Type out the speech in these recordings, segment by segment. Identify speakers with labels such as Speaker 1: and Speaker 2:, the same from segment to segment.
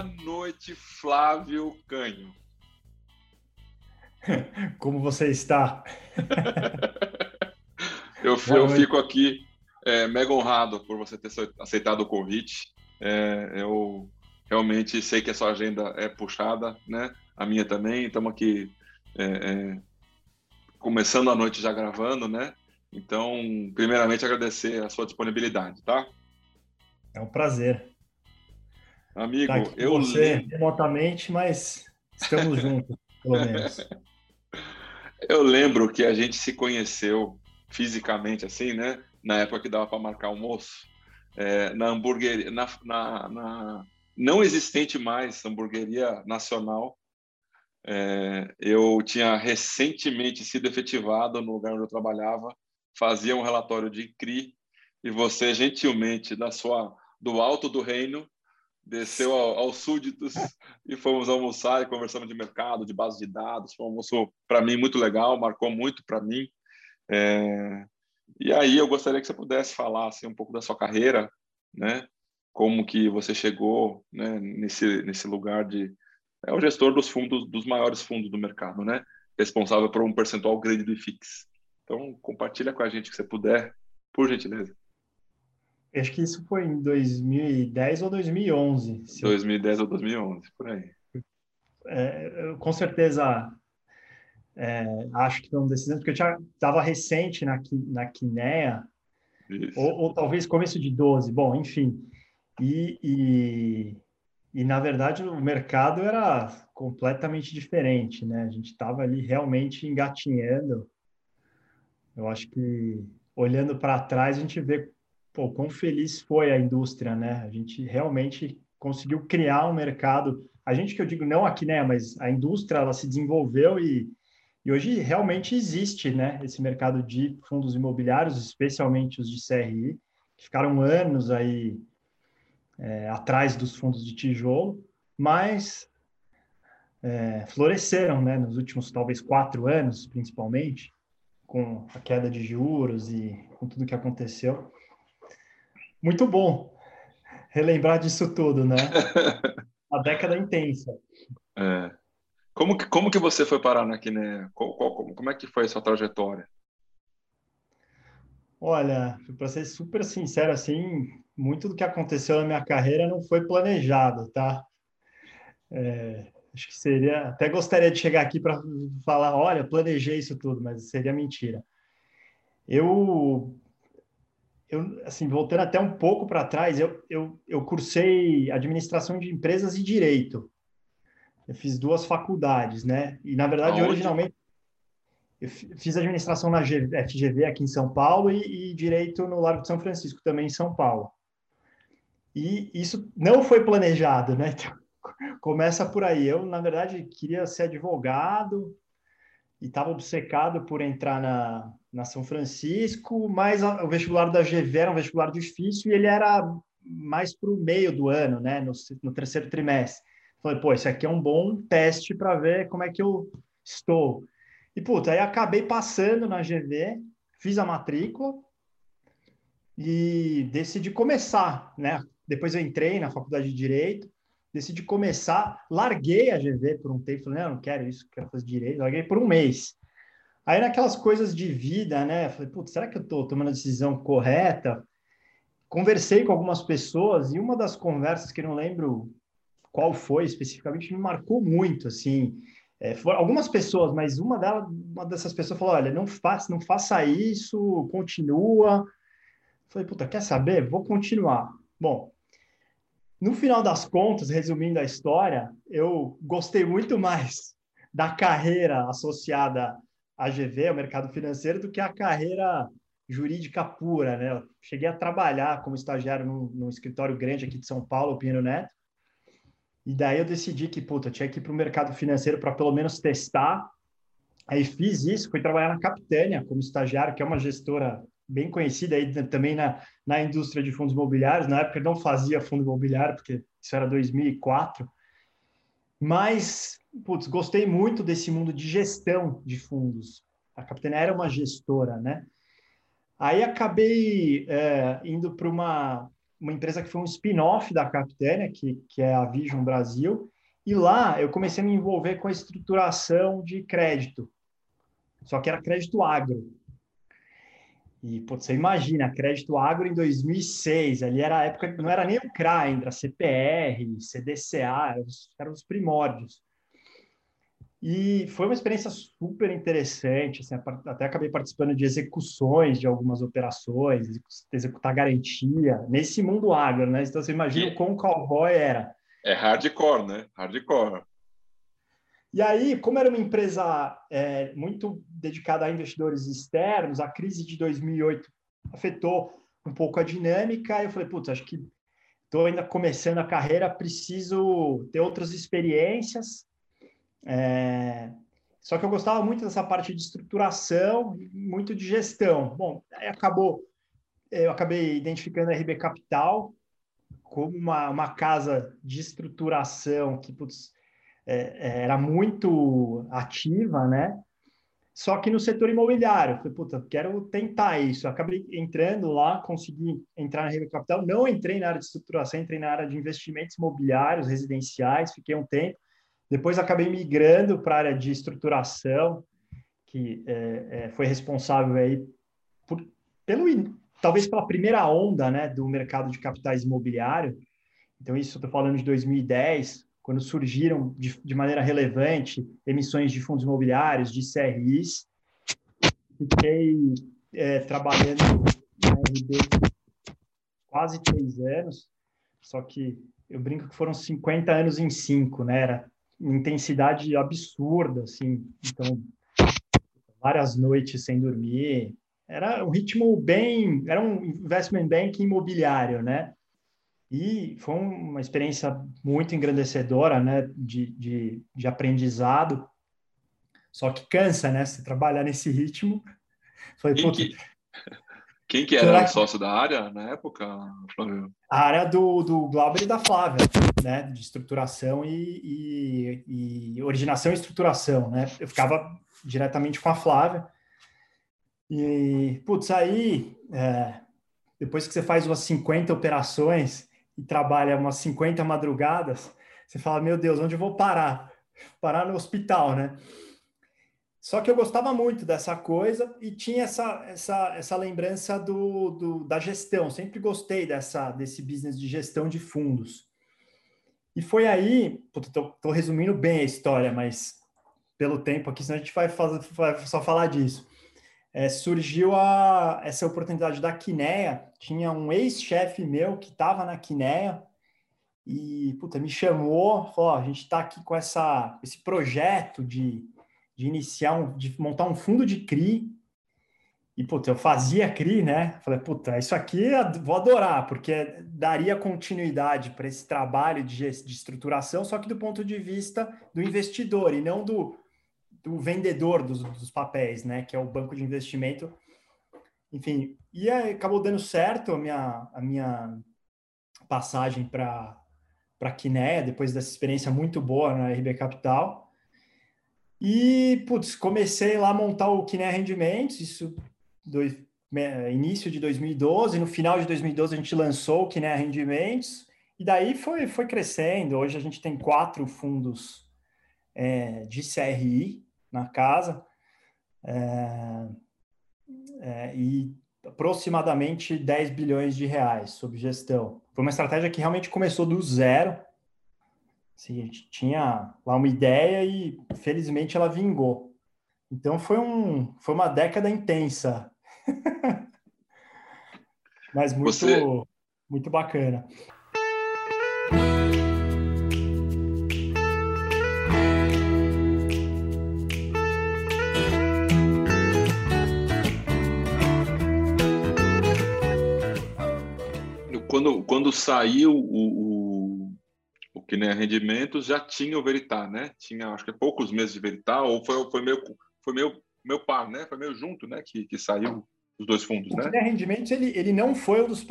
Speaker 1: Boa noite, Flávio Canho.
Speaker 2: Como você está?
Speaker 1: eu, eu fico aqui é, mega honrado por você ter aceitado o convite. É, eu realmente sei que a sua agenda é puxada, né? A minha também. Estamos aqui é, é, começando a noite já gravando, né? Então, primeiramente, agradecer a sua disponibilidade, tá?
Speaker 2: É um prazer.
Speaker 1: Amigo,
Speaker 2: tá eu você lembro... remotamente, mas estamos juntos, pelo menos.
Speaker 1: Eu lembro que a gente se conheceu fisicamente, assim, né? Na época que dava para marcar almoço, é, na hamburgueria, na, na, na, não existente mais hamburgueria nacional. É, eu tinha recentemente sido efetivado no lugar onde eu trabalhava, fazia um relatório de CRI e você gentilmente da sua do alto do reino desceu ao, aos súditos e fomos almoçar e conversamos de mercado, de base de dados. Foi um almoço, para mim, muito legal, marcou muito para mim. É... E aí eu gostaria que você pudesse falar assim, um pouco da sua carreira, né? Como que você chegou né, nesse, nesse lugar de... É o gestor dos fundos, dos maiores fundos do mercado, né? Responsável por um percentual grande do IFIX. Então, compartilha com a gente que você puder, por gentileza.
Speaker 2: Acho que isso foi em 2010 ou 2011.
Speaker 1: 2010 ou 2011, por aí.
Speaker 2: É, com certeza, é, acho que foi um desses anos, porque eu estava recente na, na Quinea, ou, ou, talvez começo de 12, bom, enfim. E, e, e, na verdade, o mercado era completamente diferente, né? A gente estava ali realmente engatinhando. Eu acho que, olhando para trás, a gente vê pô, quão feliz foi a indústria, né? A gente realmente conseguiu criar um mercado. A gente que eu digo não aqui, né? Mas a indústria ela se desenvolveu e, e hoje realmente existe, né? Esse mercado de fundos imobiliários, especialmente os de CRI, que ficaram anos aí é, atrás dos fundos de tijolo, mas é, floresceram, né? Nos últimos talvez quatro anos, principalmente, com a queda de juros e com tudo que aconteceu muito bom relembrar disso tudo, né? Uma década intensa.
Speaker 1: É. Como que, como que você foi parar na Quinea? Qual, qual, como é que foi a sua trajetória?
Speaker 2: Olha, para ser super sincero, assim, muito do que aconteceu na minha carreira não foi planejado, tá? É, acho que seria, até gostaria de chegar aqui para falar, olha, planejei isso tudo, mas seria mentira. Eu eu, assim, voltando até um pouco para trás, eu, eu, eu cursei administração de empresas e direito. Eu fiz duas faculdades, né? E, na verdade, Aonde? originalmente, eu fiz administração na FGV aqui em São Paulo e, e direito no Largo de São Francisco, também em São Paulo. E isso não foi planejado, né? Então, começa por aí. Eu, na verdade, queria ser advogado e estava obcecado por entrar na, na São Francisco, mas o vestibular da GV era um vestibular difícil e ele era mais para o meio do ano, né, no, no terceiro trimestre. Falei, pô, esse aqui é um bom teste para ver como é que eu estou. E, puta, aí acabei passando na GV, fiz a matrícula e decidi começar, né? Depois eu entrei na faculdade de Direito, decidi começar, larguei a GV por um tempo, falei, não, não quero isso, quero fazer Direito, larguei por um mês. Aí naquelas coisas de vida, né? Falei, putz, será que eu estou tomando a decisão correta? Conversei com algumas pessoas e uma das conversas que não lembro qual foi especificamente me marcou muito, assim. É, foram algumas pessoas, mas uma delas, uma dessas pessoas falou, olha, não faça, não faça isso, continua. Falei, puta, quer saber? Vou continuar. Bom, no final das contas, resumindo a história, eu gostei muito mais da carreira associada AGV, o mercado financeiro, do que a carreira jurídica pura, né? Eu cheguei a trabalhar como estagiário num, num escritório grande aqui de São Paulo, Pinheiro Neto, e daí eu decidi que, puta, tinha que ir para o mercado financeiro para pelo menos testar. Aí fiz isso, fui trabalhar na Capitânia como estagiário, que é uma gestora bem conhecida aí também na, na indústria de fundos imobiliários. Na época não fazia fundo imobiliário, porque isso era 2004. Mas putz, gostei muito desse mundo de gestão de fundos. A Capitânia era uma gestora, né? Aí acabei é, indo para uma uma empresa que foi um spin-off da Capitânia, que, que é a Vision Brasil, e lá eu comecei a me envolver com a estruturação de crédito, só que era crédito agro. E você imagina, crédito agro em 2006, ali era a época, não era nem o CRA ainda, era CPR, CDCA, eram os, eram os primórdios. E foi uma experiência super interessante, assim, até acabei participando de execuções de algumas operações, executar garantia, nesse mundo agro, né? Então você imagina o quão cowboy era.
Speaker 1: É hardcore, né? Hardcore.
Speaker 2: E aí, como era uma empresa é, muito dedicada a investidores externos, a crise de 2008 afetou um pouco a dinâmica. Eu falei, putz, acho que estou ainda começando a carreira, preciso ter outras experiências. É... Só que eu gostava muito dessa parte de estruturação, muito de gestão. Bom, aí acabou, eu acabei identificando a RB Capital como uma, uma casa de estruturação que, putz, é, é, era muito ativa, né? Só que no setor imobiliário, falei, puta, quero tentar isso. Acabei entrando lá, consegui entrar na Rede Capital. Não entrei na área de estruturação, entrei na área de investimentos imobiliários, residenciais, fiquei um tempo. Depois acabei migrando para a área de estruturação, que é, é, foi responsável aí por, pelo, talvez pela primeira onda né, do mercado de capitais imobiliário. Então, isso estou falando de 2010, quando surgiram de, de maneira relevante emissões de fundos imobiliários, de CRIs. Fiquei é, trabalhando na RB quase três anos, só que eu brinco que foram 50 anos em cinco, né? Era intensidade absurda, assim. Então, várias noites sem dormir. Era um ritmo bem... Era um investment bank imobiliário, né? E foi uma experiência muito engrandecedora, né, de, de, de aprendizado. Só que cansa, né, se trabalhar nesse ritmo.
Speaker 1: Foi, quem, que, quem que era o sócio da área na época, Flávio?
Speaker 2: A área do, do Glauber e da Flávia, né, de estruturação e, e, e originação e estruturação, né. Eu ficava diretamente com a Flávia. E, putz, aí, é, depois que você faz umas 50 operações, e trabalha umas 50 madrugadas, você fala, meu Deus, onde eu vou parar? Parar no hospital, né? Só que eu gostava muito dessa coisa e tinha essa, essa, essa lembrança do, do, da gestão. Sempre gostei dessa, desse business de gestão de fundos. E foi aí, estou resumindo bem a história, mas pelo tempo aqui, senão a gente vai, fazer, vai só falar disso é, surgiu a, essa oportunidade da Quineia. Tinha um ex-chefe meu que estava na Quineia e puta, me chamou, falou: a gente está aqui com essa, esse projeto de, de iniciar, um, de montar um fundo de CRI. E, puta, eu fazia CRI, né? Falei, puta, isso aqui eu vou adorar, porque daria continuidade para esse trabalho de, de estruturação, só que do ponto de vista do investidor e não do, do vendedor dos, dos, papéis, né? Que é o banco de investimento. Enfim, e aí, acabou dando certo a minha, a minha passagem para para Quinéia, depois dessa experiência muito boa na RB Capital. E, putz, comecei lá a montar o Quinéia Rendimentos, isso do início de 2012, no final de 2012 a gente lançou o Quinéia Rendimentos, e daí foi, foi crescendo. Hoje a gente tem quatro fundos é, de CRI, na casa é, é, e aproximadamente 10 bilhões de reais sob gestão. Foi uma estratégia que realmente começou do zero. Assim, a gente tinha lá uma ideia e felizmente ela vingou. Então foi, um, foi uma década intensa. Mas muito, Você... muito bacana.
Speaker 1: Saiu o, o, o que nem rendimentos, já tinha o Veritar, né? Tinha, acho que poucos meses de Veritar, ou foi, foi meio, foi meio, meu par, né? Foi meio junto, né? Que, que saiu os dois fundos,
Speaker 2: o
Speaker 1: né?
Speaker 2: O rendimentos, ele, ele não foi um dos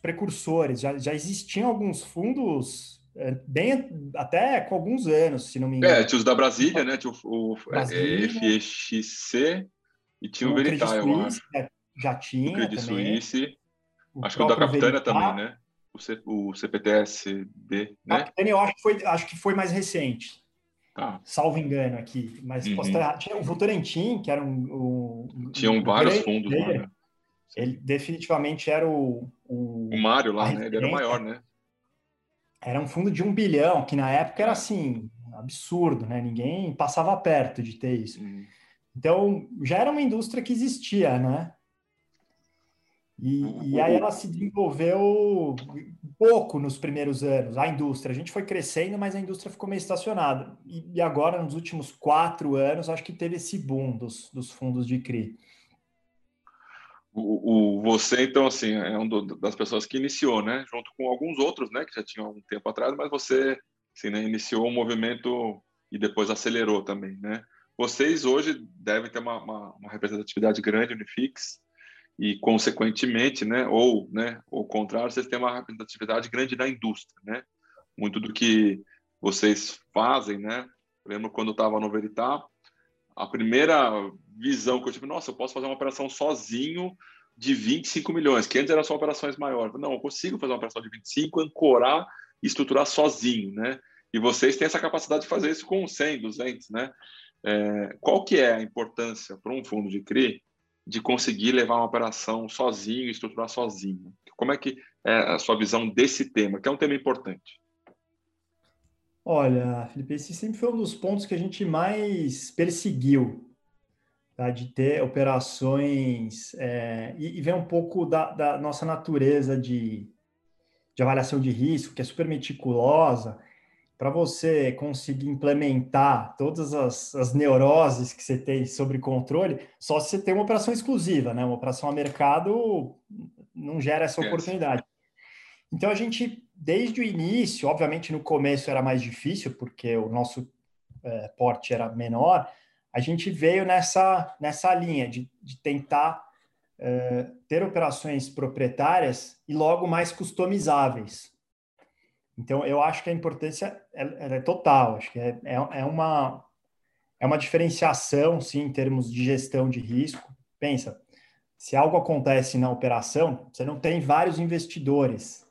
Speaker 2: precursores, já, já existiam alguns fundos é, bem até com alguns anos, se não me engano.
Speaker 1: É, tinha os da Brasília, né? Tinha o, o Brasília, FEXC e tinha o, o Veritar, eu acho.
Speaker 2: Já tinha. O
Speaker 1: Credit. Suisse. Acho que o da Capitânia também, né? O, C, o CPTSB, né?
Speaker 2: A eu acho que foi, acho que foi mais recente. Ah. Salvo engano aqui, mas uhum. posso estar Tinha o Votorantim, que era um.
Speaker 1: um Tinham um vários fundos lá, né?
Speaker 2: Ele definitivamente era o.
Speaker 1: O, o Mário lá, né? Ele era o maior, né?
Speaker 2: Era um fundo de um bilhão, que na época era assim, absurdo, né? Ninguém passava perto de ter isso. Uhum. Então, já era uma indústria que existia, né? E, e, aí ela se desenvolveu pouco nos primeiros anos, a indústria. A gente foi crescendo, mas a indústria ficou meio estacionada. E, e agora, nos últimos quatro anos, acho que teve esse boom dos, dos fundos de CRI.
Speaker 1: O, o, você, então, assim, é uma das pessoas que iniciou, né? Junto com alguns outros, né? Que já tinham um tempo atrás, mas você, assim, né, iniciou o um movimento e depois acelerou também, né? Vocês hoje devem ter uma, uma, uma representatividade grande no FIX, e consequentemente, né, ou, né, ao contrário, vocês têm uma representatividade grande na indústria, né? Muito do que vocês fazem, né? lembro quando eu estava no Veritá, a primeira visão que eu tive, nossa, eu posso fazer uma operação sozinho de 25 milhões, que antes eram só operações maiores. Não, eu consigo fazer uma operação de 25, ancorar e estruturar sozinho, né? E vocês têm essa capacidade de fazer isso com 100, 200, né? É, qual que é a importância para um fundo de CRI de conseguir levar uma operação sozinho, estruturar sozinho? Como é que é a sua visão desse tema, que é um tema importante?
Speaker 2: Olha, Felipe, esse sempre foi um dos pontos que a gente mais perseguiu, tá? de ter operações é, e, e ver um pouco da, da nossa natureza de, de avaliação de risco, que é super meticulosa, para você conseguir implementar todas as, as, neuroses que você tem sobre controle, só se você tem uma operação exclusiva, né? Uma operação a mercado não gera essa oportunidade. Então a gente, desde o início, obviamente no começo era mais difícil, porque o nosso é, porte era menor, a gente veio nessa, nessa linha de, de tentar é, ter operações proprietárias e logo mais customizáveis. Então, eu acho que a importância é, é total, acho que é, é, é, uma, é uma diferenciação, sim, em termos de gestão de risco. Pensa, se algo acontece na operação, você não tem vários investidores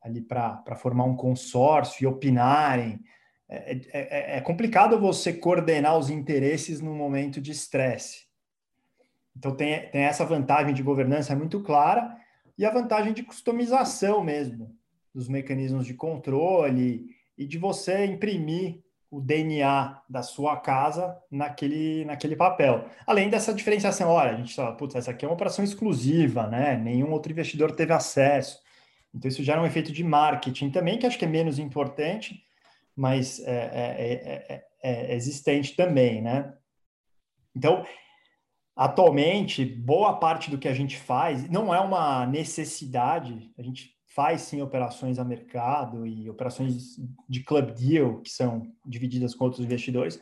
Speaker 2: ali para formar um consórcio e opinarem. É, é, é, é, complicado você coordenar os interesses num momento de estresse. Então, tem, tem essa vantagem de governança muito clara e a vantagem de customização mesmo dos mecanismos de controle e de você imprimir o DNA da sua casa naquele, naquele papel. Além dessa diferenciação, olha, a gente fala, putz, essa aqui é uma operação exclusiva, né? Nenhum outro investidor teve acesso. Então, isso gera um efeito de marketing também, que acho que é menos importante, mas é, é, é, é existente também, né? Então, atualmente, boa parte do que a gente faz não é uma necessidade, a gente faz sim operações a mercado e operações de club deal, que são divididas com outros investidores,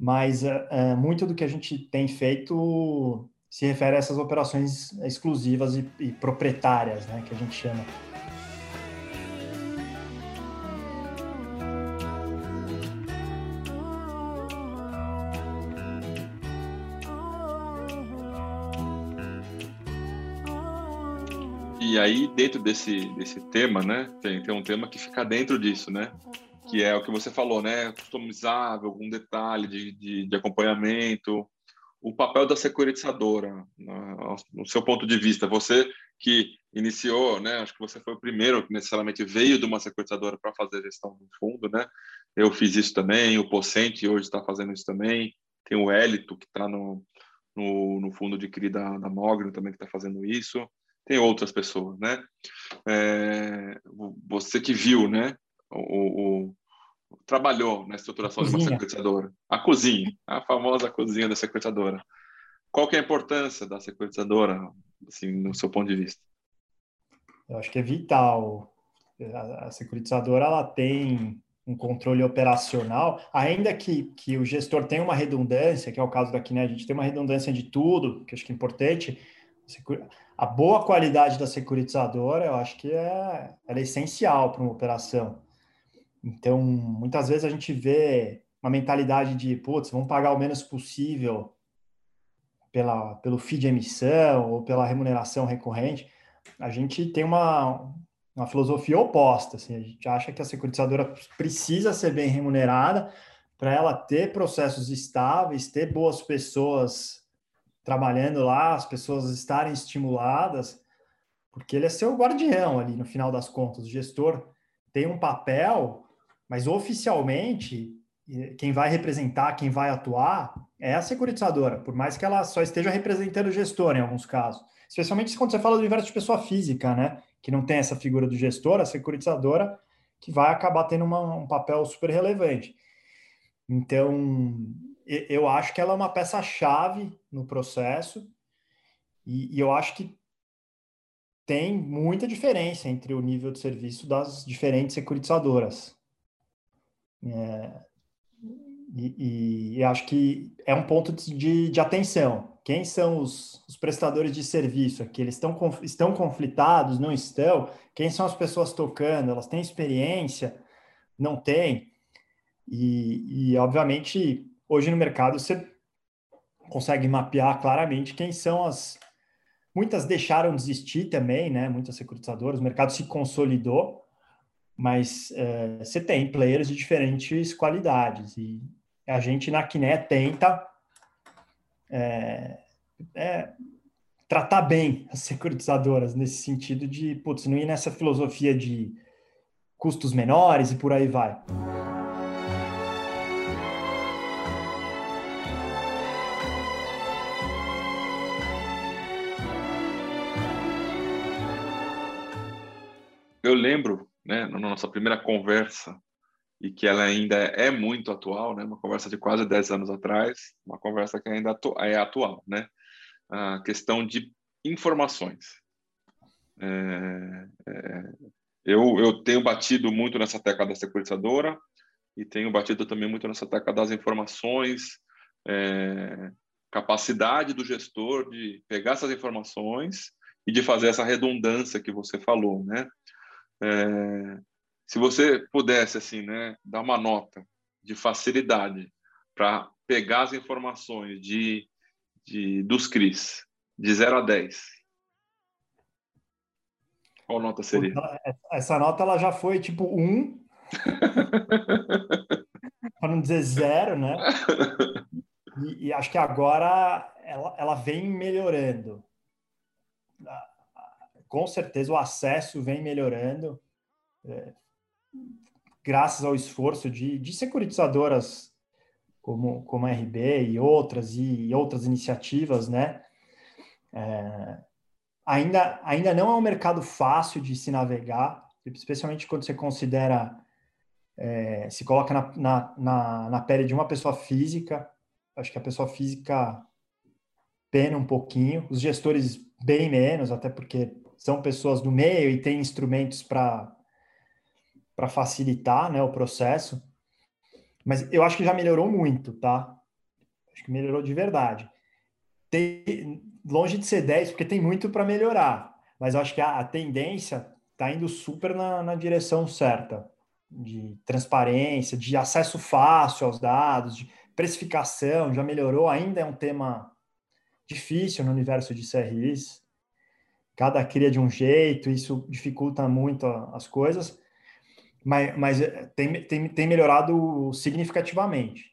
Speaker 2: mas uh, muito do que a gente tem feito se refere a essas operações exclusivas e, e proprietárias, né, que a gente chama.
Speaker 1: E aí, dentro desse, desse tema, né, tem, tem um tema que fica dentro disso, né? Que é o que você falou, né? Customizável, algum detalhe de, de, de acompanhamento. O papel da securitizadora, no seu ponto de vista, você que iniciou, né? Acho que você foi o primeiro que necessariamente veio de uma securitizadora para fazer gestão do fundo, né? Eu fiz isso também, o Pocente hoje está fazendo isso também. Tem o Elito que está no, no, no, fundo de CRI da, da Mogno também que está fazendo isso tem outras pessoas, né? É, você que viu, né? O, o, trabalhou na estruturação de uma securitizadora, a cozinha, a famosa cozinha da securitizadora. Qual que é a importância da securitizadora, assim, no seu ponto de vista?
Speaker 2: Eu acho que é vital. A, a securitizadora ela tem um controle operacional, ainda que, que o gestor tenha uma redundância, que é o caso daqui, né? A gente tem uma redundância de tudo, que acho que é importante a boa qualidade da securitizadora, eu acho que é, é essencial para uma operação. Então, muitas vezes a gente vê uma mentalidade de, putz, vamos pagar o menos possível pela, pelo FII de emissão ou pela remuneração recorrente. A gente tem uma, uma filosofia oposta. Assim, a gente acha que a securitizadora precisa ser bem remunerada para ela ter processos estáveis, ter boas pessoas trabalhando lá, as pessoas estarem estimuladas, porque ele é seu guardião ali no final das contas. O gestor tem um papel, mas oficialmente quem vai representar, quem vai atuar é a securitizadora, por mais que ela só esteja representando o gestor em alguns casos. Especialmente quando você fala do universo de pessoa física, né? Que não tem essa figura do gestor, a securitizadora, que vai acabar tendo uma, um papel super relevante. Então, eu acho que ela é uma peça-chave no processo e, e, eu acho que tem muita diferença entre o nível de serviço das diferentes securitizadoras. É, e, e, acho que é um ponto de, de atenção. Quem são os, os, prestadores de serviço aqui? Eles estão, estão conflitados? Não estão? Quem são as pessoas tocando? Elas têm experiência? Não têm? E, e obviamente, hoje no mercado você consegue mapear claramente quem são as. Muitas deixaram de existir também, né? Muitas securitizadoras, o mercado se consolidou, mas é, você tem players de diferentes qualidades. E a gente na Quiné tenta é, é, tratar bem as securitizadoras nesse sentido de, putz, não ir nessa filosofia de custos menores e por aí vai.
Speaker 1: Eu lembro, né, na nossa primeira conversa, e que ela ainda é muito atual, né, uma conversa de quase 10 anos atrás, uma conversa que ainda é atual, né, a questão de informações. É, é, eu, eu tenho batido muito nessa tecla da securitizadora e tenho batido também muito nessa tecla das informações, é, capacidade do gestor de pegar essas informações e de fazer essa redundância que você falou, né? É, se você pudesse assim, né, dar uma nota de facilidade para pegar as informações de, de dos CRIs de 0 a 10, qual nota seria?
Speaker 2: Essa nota ela já foi tipo 1, um, para não dizer zero, né? E, e, acho que agora ela, ela vem melhorando com certeza o acesso vem melhorando, é, graças ao esforço de, de securitizadoras como, como a RB e outras, e, e outras iniciativas, né? É, ainda, ainda não é um mercado fácil de se navegar, especialmente quando você considera, é, se coloca na, na, na, na pele de uma pessoa física, acho que a pessoa física pena um pouquinho, os gestores bem menos, até porque são pessoas do meio e têm instrumentos para para facilitar né, o processo. Mas eu acho que já melhorou muito, tá? Acho que melhorou de verdade. Tem, longe de ser 10, porque tem muito para melhorar. Mas eu acho que a, a tendência está indo super na, na direção certa de transparência, de acesso fácil aos dados, de precificação, já melhorou. Ainda é um tema difícil no universo de CRIs cada cria de um jeito, isso dificulta muito as coisas, mas, mas eh, tem, tem, tem melhorado significativamente.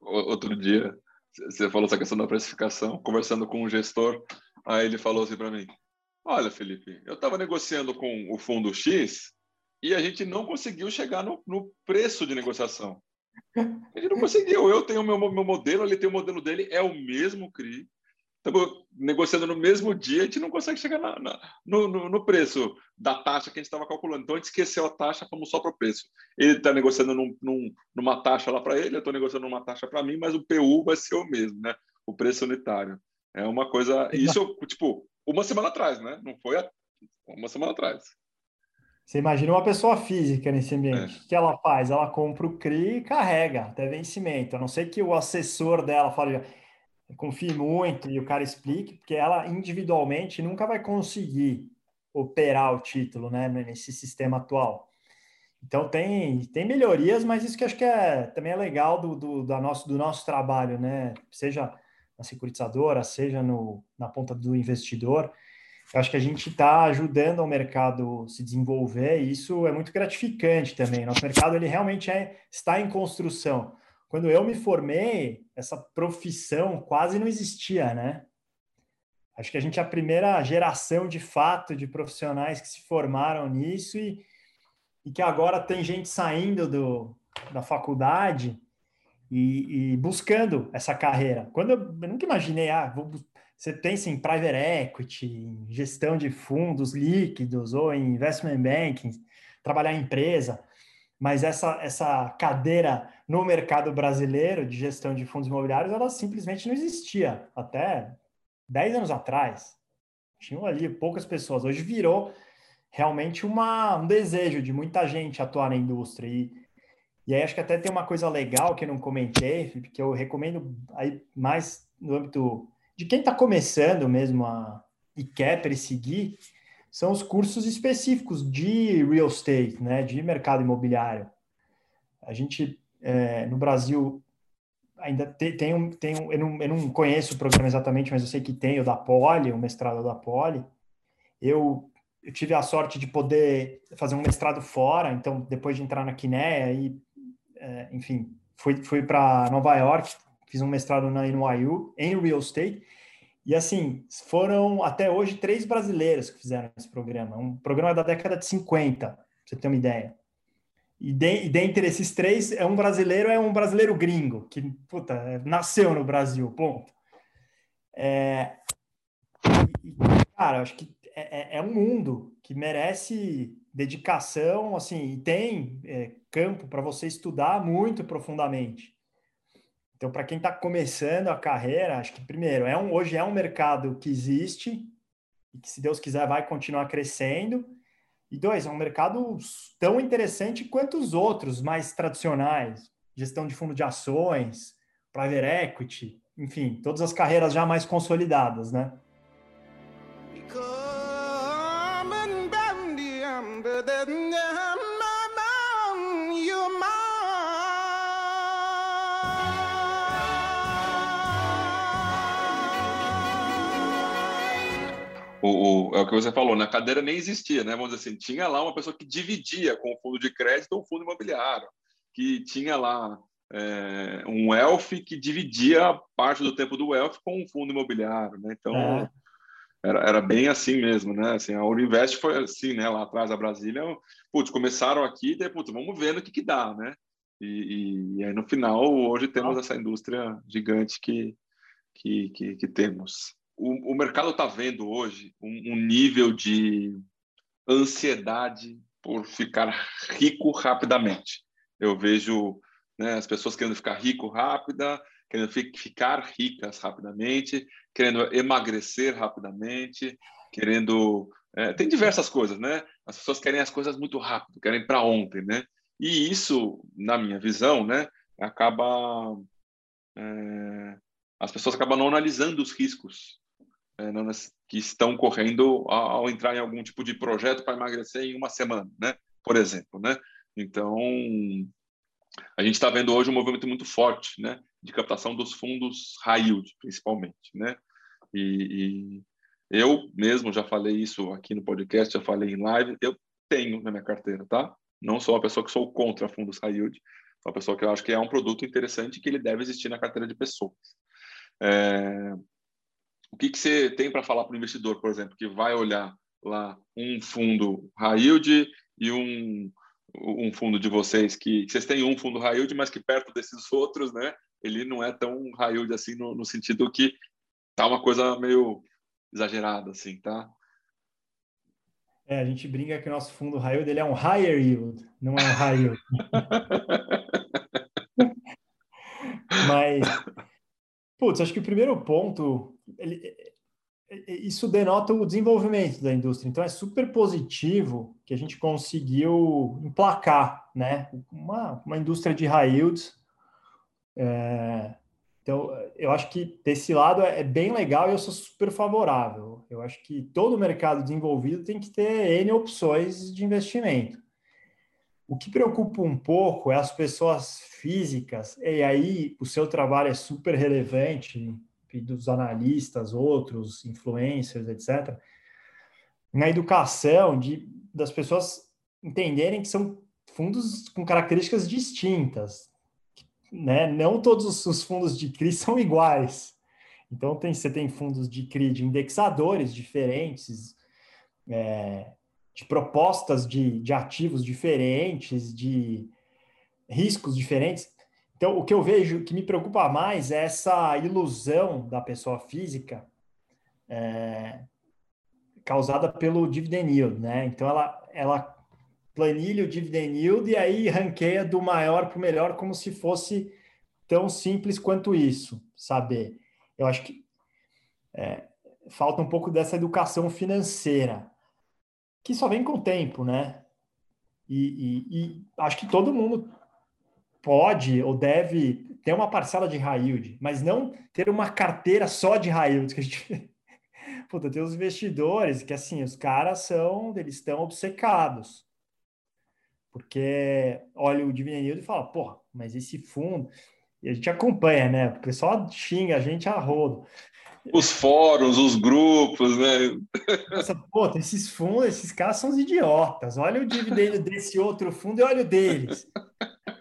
Speaker 1: Outro dia, você falou essa questão da precificação, conversando com um gestor, aí ele falou assim para mim: Olha, Felipe, eu estava negociando com o fundo X e a gente não conseguiu chegar no, no preço de negociação. A gente não conseguiu. Eu tenho o meu, meu modelo, ele tem o modelo dele, é o mesmo CRI, estamos negociando no mesmo dia, a gente não consegue chegar na, na, no, no, no, preço da taxa que a gente estava calculando. Então a gente esqueceu a taxa, fomos só para o preço. Ele está negociando num, num, numa taxa lá para ele, eu estou negociando numa taxa para mim, mas o PU vai ser o mesmo, né? O preço unitário. É uma coisa. Isso, tipo, uma semana atrás, né? Não foi a... uma semana atrás.
Speaker 2: Você imagina uma pessoa física nesse ambiente. É. O que ela faz? Ela compra o CRI e carrega até vencimento. A não ser que o assessor dela fale confie muito e o cara explique, porque ela individualmente nunca vai conseguir operar o título, né, nesse sistema atual. Então tem, tem melhorias, mas isso que acho que é, também é legal do, do, da nosso, do nosso trabalho, né? Seja na securitizadora, seja no, na ponta do investidor, Eu acho que a gente está ajudando o mercado se desenvolver e isso é muito gratificante também. Nosso mercado ele realmente é, está em construção. Quando eu me formei, essa profissão quase não existia, né? Acho que a gente é a primeira geração de fato de profissionais que se formaram nisso e, e que agora tem gente saindo do, da faculdade e, e buscando essa carreira. Quando eu, eu nunca imaginei, ah, vou, você pensa em private equity, em gestão de fundos líquidos ou em investment banking, trabalhar em empresa, mas essa, essa cadeira no mercado brasileiro de gestão de fundos imobiliários, ela simplesmente não existia até 10 anos atrás. Tinham ali poucas pessoas. Hoje virou realmente uma, um desejo de muita gente atuar na indústria. E, e aí acho que até tem uma coisa legal que eu não comentei, que eu recomendo aí mais no âmbito de quem está começando mesmo a, e quer perseguir, são os cursos específicos de real estate, né, de mercado imobiliário. A gente, é, no Brasil, ainda tem, tem, um, tem um eu, não, eu não conheço o programa exatamente, mas eu sei que tem o da Poli, o mestrado da Poli. Eu, eu tive a sorte de poder fazer um mestrado fora, então, depois de entrar na Quinéia, e, é, enfim, fui, fui para Nova York, fiz um mestrado na NYU em real estate. E assim, foram até hoje três brasileiros que fizeram esse programa. Um programa da década de 50, pra você ter uma ideia. E, de, e dentre esses três, é um brasileiro, é um brasileiro gringo, que puta, nasceu no Brasil, ponto. É, e, cara, acho que é, é, é, um mundo que merece dedicação, assim, e tem é, campo para você estudar muito profundamente. Então, para quem está começando a carreira, acho que primeiro é um, hoje é um mercado que existe e que, se Deus quiser, vai continuar crescendo. E dois, é um mercado tão interessante quanto os outros mais tradicionais, gestão de fundo de ações, private equity, enfim, todas as carreiras já mais consolidadas, né?
Speaker 1: O, o, é o que você falou, na cadeira nem existia, né? Vamos dizer assim, tinha lá uma pessoa que dividia com o fundo de crédito ou o fundo imobiliário, que tinha lá é, um elf que dividia parte do tempo do elf com o fundo imobiliário, né? Então é. era, era bem assim mesmo, né? Assim, a Uninvest foi assim, né? Lá atrás da Brasília, putz, começaram aqui, e daí, putz, vamos vendo o que que dá, né? E, e, e aí no final hoje temos essa indústria gigante que que, que, que temos o, o mercado está vendo hoje um, um, nível de ansiedade por ficar rico rapidamente. Eu vejo né, as pessoas querendo ficar rico rápida, querendo ficar ricas rapidamente, querendo emagrecer rapidamente, querendo é, tem diversas coisas, né? As pessoas querem as coisas muito rápido, querem para ontem, né? E isso, na minha visão, né, acaba é, as pessoas acabam não analisando os riscos que estão correndo ao, entrar em algum tipo de projeto para emagrecer em uma semana, né? Por exemplo, né? Então, a gente está vendo hoje um movimento muito forte, né? De captação dos fundos high yield, principalmente, né? E, e eu mesmo já falei isso aqui no podcast, já falei em live, eu tenho na minha carteira, tá? Não sou uma pessoa que sou contra fundos high yield, sou uma pessoa que eu acho que é um produto interessante que ele deve existir na carteira de pessoas. É, o que, que você tem para falar para o investidor, por exemplo, que vai olhar lá um fundo high yield e um, um fundo de vocês que, que vocês têm um fundo high yield, mas que perto desses outros, né, ele não é tão high yield assim no, no sentido que tá uma coisa meio exagerada assim, tá?
Speaker 2: É, a gente brinca que o nosso fundo high yield ele é um higher yield, não é um high yield. mas, putz, acho que o primeiro ponto ele, isso denota o desenvolvimento da indústria. Então, é super positivo que a gente conseguiu emplacar né? uma, uma indústria de high yields. É, então, eu acho que desse lado é bem legal e eu sou super favorável. Eu acho que todo mercado desenvolvido tem que ter N opções de investimento. O que preocupa um pouco é as pessoas físicas, e aí o seu trabalho é super relevante, dos analistas, outros, influencers, etc., na educação de, das pessoas entenderem que são fundos com características distintas. Né? Não todos os fundos de CRI são iguais. Então, tem, você tem fundos de CRI de indexadores diferentes, é, de propostas de, de ativos diferentes, de riscos diferentes. Então, o que eu vejo que me preocupa mais é essa ilusão da pessoa física é, causada pelo dividend yield, né? Então, ela, ela planilha o dividend yield e aí ranqueia do maior para o melhor como se fosse tão simples quanto isso, saber. Eu acho que é, falta um pouco dessa educação financeira, que só vem com o tempo, né? E, e, e, acho que todo mundo pode ou deve ter uma parcela de high yield, mas não ter uma carteira só de high yield, que a gente... Puta, tem os investidores que, assim, os caras são, eles estão obcecados. Porque olha o dividend yield e fala, porra, mas esse fundo... E a gente acompanha, né? O pessoal xinga a gente a rodo.
Speaker 1: Os fóruns, os grupos, né?
Speaker 2: Nossa, pô, esses fundos, esses caras são os idiotas. Olha o dividendo desse outro fundo e olha o deles.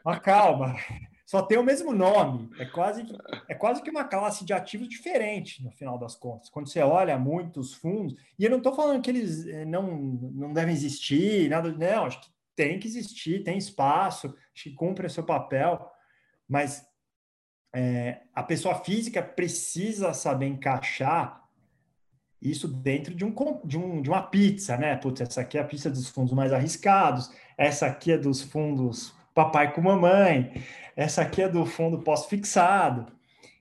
Speaker 2: Mas calma, só tem o mesmo nome. É quase, é quase que uma classe de ativos diferente, no final das contas. Quando você olha muitos fundos, e eu não estou falando que eles eh, não, não devem existir, nada, não, acho que tem que existir, tem espaço, acho que cumpre o seu papel, mas é, a pessoa física precisa saber encaixar isso dentro de, um, de, um, de uma pizza, né? Putz, essa aqui é a pizza dos fundos mais arriscados, essa aqui é dos fundos papai com mamãe, essa aqui é do fundo pós-fixado.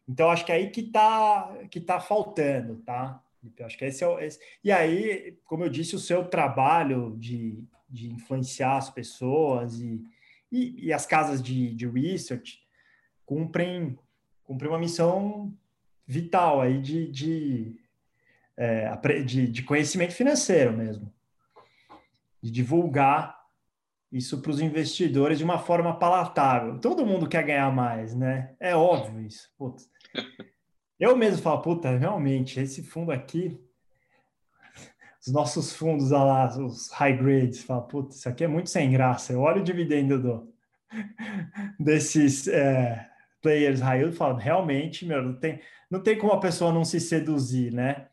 Speaker 2: Então, acho que é aí que está que tá faltando, tá? Eu acho que esse é o. Esse... E aí, como eu disse, o seu trabalho de, de influenciar as pessoas e, e, e as casas de, de research cumprem cumprir uma missão vital aí de, de, é, de, de conhecimento financeiro mesmo, de divulgar isso para os investidores de uma forma palatável. Todo mundo quer ganhar mais, né? É óbvio isso. Putz. Eu mesmo falo, puta, realmente, esse fundo aqui, os nossos fundos lá, os high grades, fala, putz, isso aqui é muito sem graça. Eu olho o dividendo do, desses é, players high yield, falo, realmente, meu, não tem, não tem como a pessoa não se seduzir, né?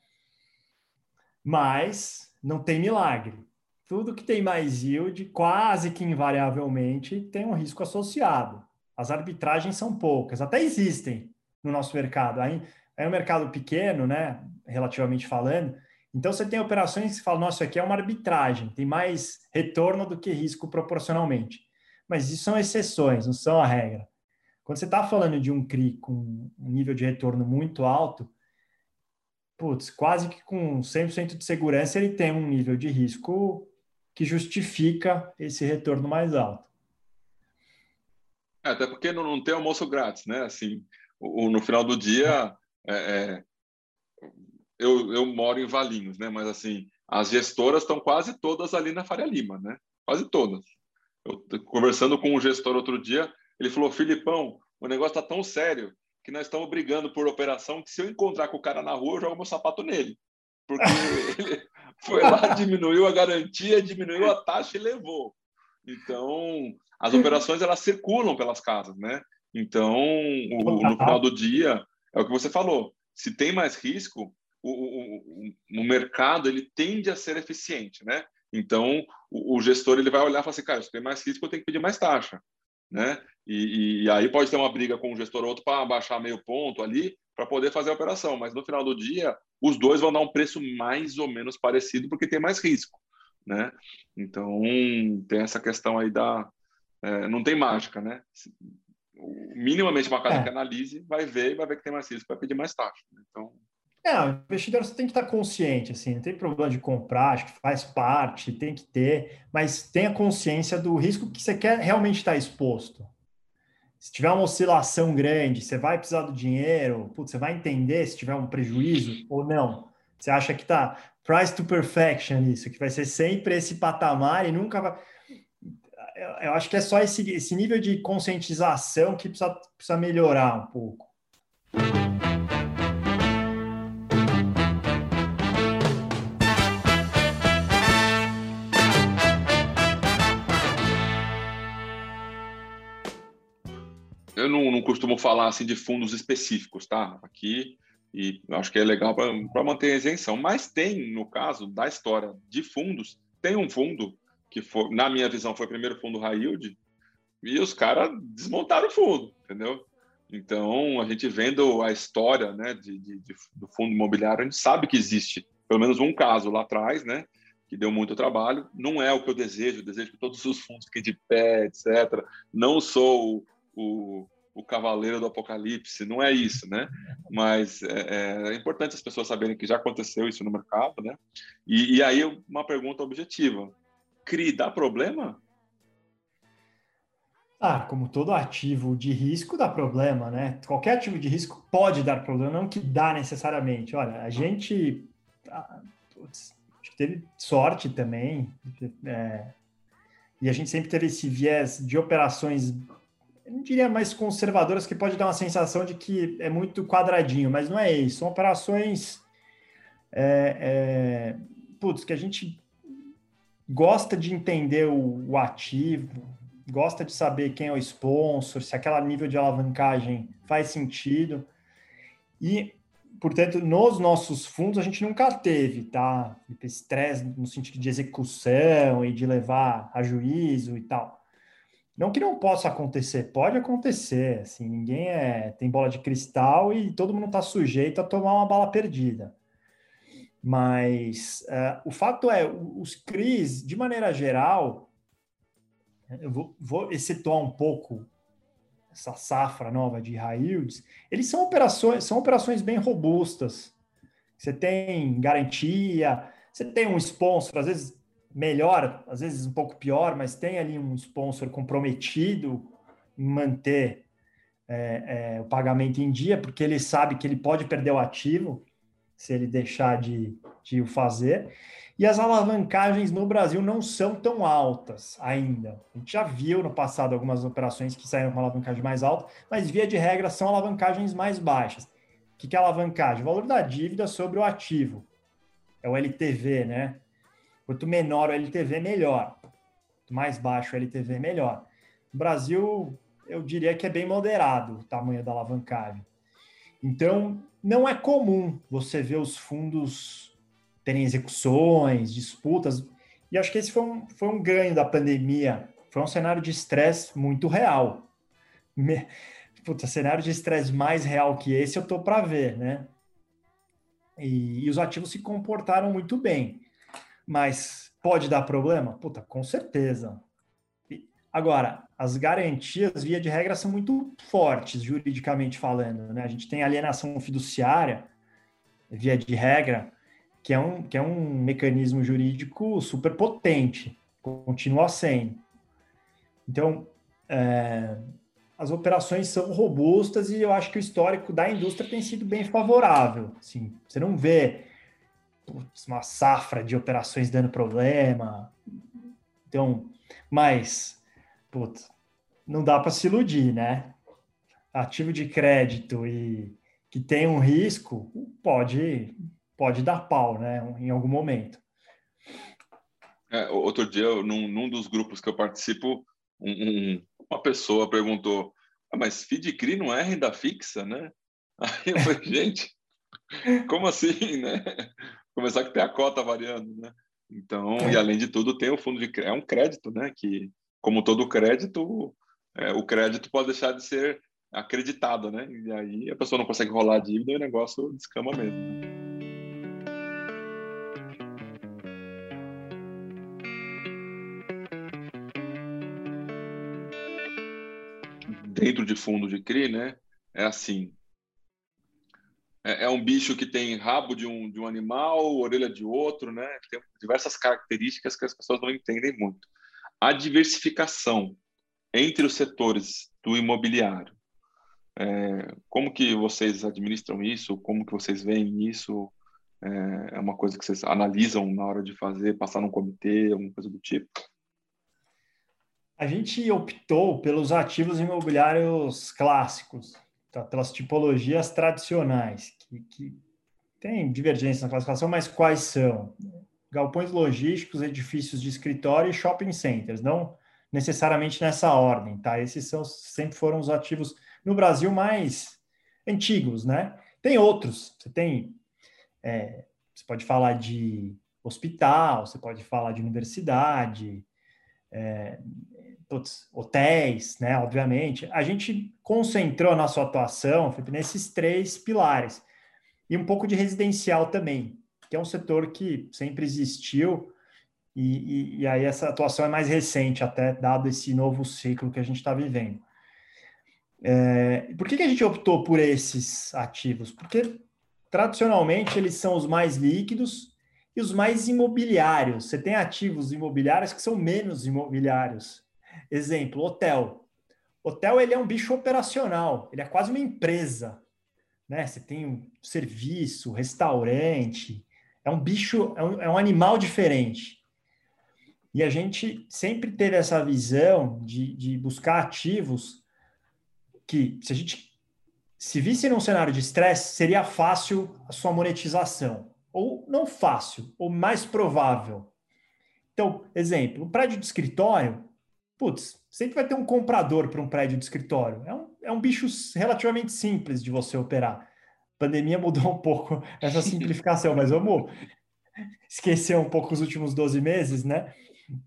Speaker 2: Mas não tem milagre. Tudo que tem mais yield, quase que invariavelmente, tem um risco associado. As arbitragens são poucas, até existem no nosso mercado. Aí é um mercado pequeno, né? Relativamente falando. Então você tem operações que você fala, nossa, isso aqui é uma arbitragem, tem mais retorno do que risco proporcionalmente. Mas isso são exceções, não são a regra. Quando você está falando de um CRI com um nível de retorno muito alto, putz, quase que com 100% de segurança ele tem um nível de risco que justifica esse retorno mais alto.
Speaker 1: É, até porque não, não, tem almoço grátis, né? Assim, o, o no final do dia, é, é, eu, eu moro em Valinhos, né? Mas assim, as gestoras estão quase todas ali na Faria Lima, né? Quase todas. Eu conversando com um gestor outro dia, ele falou: Filipão, o negócio está tão sério que nós estamos brigando por operação que se eu encontrar com o cara na rua, eu jogo meu sapato nele. Porque ele foi lá, diminuiu a garantia, diminuiu a taxa e levou. Então, as operações elas circulam pelas casas, né? Então, o, no final do dia, é o que você falou. Se tem mais risco, o, o, o, mercado ele tende a ser eficiente, né? Então, o, o gestor ele vai olhar e falar assim, cara, se tem mais risco, eu tenho que pedir mais taxa né? E, e, aí pode ter uma briga com um gestor ou outro para baixar meio ponto ali para poder fazer a operação, mas no final do dia os dois vão dar um preço mais ou menos parecido porque tem mais risco, né? Então tem essa questão aí da é, não tem mágica, né? Minimamente uma casa é. que analise vai ver e vai ver que tem mais risco, vai pedir mais taxa. Né? Então
Speaker 2: é, o investidor você tem que estar consciente, assim, não tem problema de comprar, acho que faz parte, tem que ter, mas tenha consciência do risco que você quer realmente estar exposto. Se tiver uma oscilação grande, você vai precisar do dinheiro, putz, você vai entender se tiver um prejuízo ou não. Você acha que tá price to perfection isso, que vai ser sempre esse patamar e nunca vai. Eu acho que é só esse, esse nível de conscientização que precisa, precisa melhorar um pouco.
Speaker 1: Não, não, costumo falar assim de fundos específicos, tá? Aqui e acho que é legal para manter a isenção. Mas tem, no caso da história de fundos, tem um fundo que foi, na minha visão, foi o primeiro fundo high yield e os caras desmontaram o fundo, entendeu? Então, a gente vendo a história né, de, de, de, do fundo imobiliário, a gente sabe que existe pelo menos um caso lá atrás, né, que deu muito trabalho. Não é o que eu desejo, eu desejo que todos os fundos fiquem de pé, etc. Não sou o, o o cavaleiro do apocalipse, não é isso, né? Mas é, é, importante as pessoas saberem que já aconteceu isso no mercado, né? E, e aí uma pergunta objetiva: CRI dá problema?
Speaker 2: Ah, como todo ativo de risco dá problema, né? Qualquer ativo de risco pode dar problema, não que dá necessariamente. Olha, a gente ah, putz, teve sorte também, é, e a gente sempre teve esse viés de operações eu não diria mais conservadoras, que pode dar uma sensação de que é muito quadradinho, mas não é isso. São operações é, é, putz, que a gente gosta de entender o, o, ativo, gosta de saber quem é o sponsor, se aquele nível de alavancagem faz sentido. E, portanto, nos nossos fundos a gente nunca teve, tá? Estresse no sentido de execução e de levar a juízo e tal. Não que não possa acontecer, pode acontecer. Assim, ninguém é, tem bola de cristal e todo mundo está sujeito a tomar uma bala perdida. Mas uh, o fato é, os CRIs, de maneira geral, eu vou, vou excetuar um pouco essa safra nova de high yields, eles são operações, são operações bem robustas. Você tem garantia, você tem um sponsor, às vezes melhor, às vezes um pouco pior, mas tem ali um sponsor comprometido em manter é, é, o pagamento em dia, porque ele sabe que ele pode perder o ativo se ele deixar de, de o fazer. E as alavancagens no Brasil não são tão altas ainda. A gente já viu no passado algumas operações que saíram com alavancagem mais alta, mas via de regra são alavancagens mais baixas. O que é alavancagem? O valor da dívida sobre o ativo. É o LTV, né? Quanto menor o LTV, melhor. Quanto mais baixo o LTV, melhor. No Brasil, eu diria que é bem moderado o tamanho da alavancagem. Então, não é comum você ver os fundos terem execuções, disputas, e acho que esse foi um, foi um ganho da pandemia. Foi um cenário de estresse muito real. Me, puta, cenário de estresse mais real que esse eu tô para ver, né? E, e, os ativos se comportaram muito bem. Mas pode dar problema? Puta, com certeza. Agora, as garantias, via de regra, são muito fortes, juridicamente falando. Né? A gente tem alienação fiduciária, via de regra, que é um, que é um mecanismo jurídico super potente, continua sendo. Então, é, as operações são robustas e eu acho que o histórico da indústria tem sido bem favorável. Assim, você não vê putz, uma safra de operações dando problema. Então, mas, putz, não dá para se iludir, né? Ativo de crédito e que tem um risco pode pode dar pau, né? Em algum momento.
Speaker 1: É, outro dia, num, num, dos grupos que eu participo, um, um, uma pessoa perguntou: ah, mas FIDCRI não é renda fixa, né? Aí eu falei, gente, como assim, né? Começar a ter a cota variando, né? Então, é. e além de tudo, tem o fundo de é um crédito, né? Que, como todo crédito, é, o crédito pode deixar de ser acreditado, né? E aí a pessoa não consegue rolar a dívida e o negócio descama mesmo. Né? Dentro de fundo de CRI, né? É assim, é, é, um bicho que tem rabo de um, de um animal, orelha de outro, né? Tem diversas características que as pessoas não entendem muito. A diversificação entre os setores do imobiliário. É, como que vocês administram isso? Como que vocês veem isso? É, é uma coisa que vocês analisam na hora de fazer, passar num comitê, alguma coisa do tipo?
Speaker 2: A gente optou pelos ativos imobiliários clássicos, pelas tipologias tradicionais, que, que tem divergência na classificação, mas quais são? Galpões logísticos, edifícios de escritório e shopping centers, não necessariamente nessa ordem, tá? Esses são, sempre foram os ativos no Brasil mais antigos, né? Tem outros, você tem, é, você pode falar de hospital, você pode falar de universidade, é, putz, hotéis, né? Obviamente, a gente concentrou nossa atuação Felipe, nesses três pilares e um pouco de residencial também, que é um setor que sempre existiu e, e, e aí essa atuação é mais recente, até dado esse novo ciclo que a gente está vivendo. É, por que, que a gente optou por esses ativos? Porque tradicionalmente eles são os mais líquidos e os mais imobiliários. Você tem ativos imobiliários que são menos imobiliários. Exemplo, hotel. Hotel ele é um bicho operacional, ele é quase uma empresa. Né? Você tem um serviço, restaurante, é um bicho, é um, é um animal diferente. E a gente sempre teve essa visão de, de buscar ativos que, se a gente se visse num cenário de estresse, seria fácil a sua monetização. Ou não fácil, ou mais provável. Então, exemplo, um prédio de escritório, putz, sempre vai ter um comprador para um prédio de escritório. É um, é um bicho relativamente simples de você operar. A pandemia mudou um pouco essa simplificação, mas vamos esquecer um pouco os últimos 12 meses, né?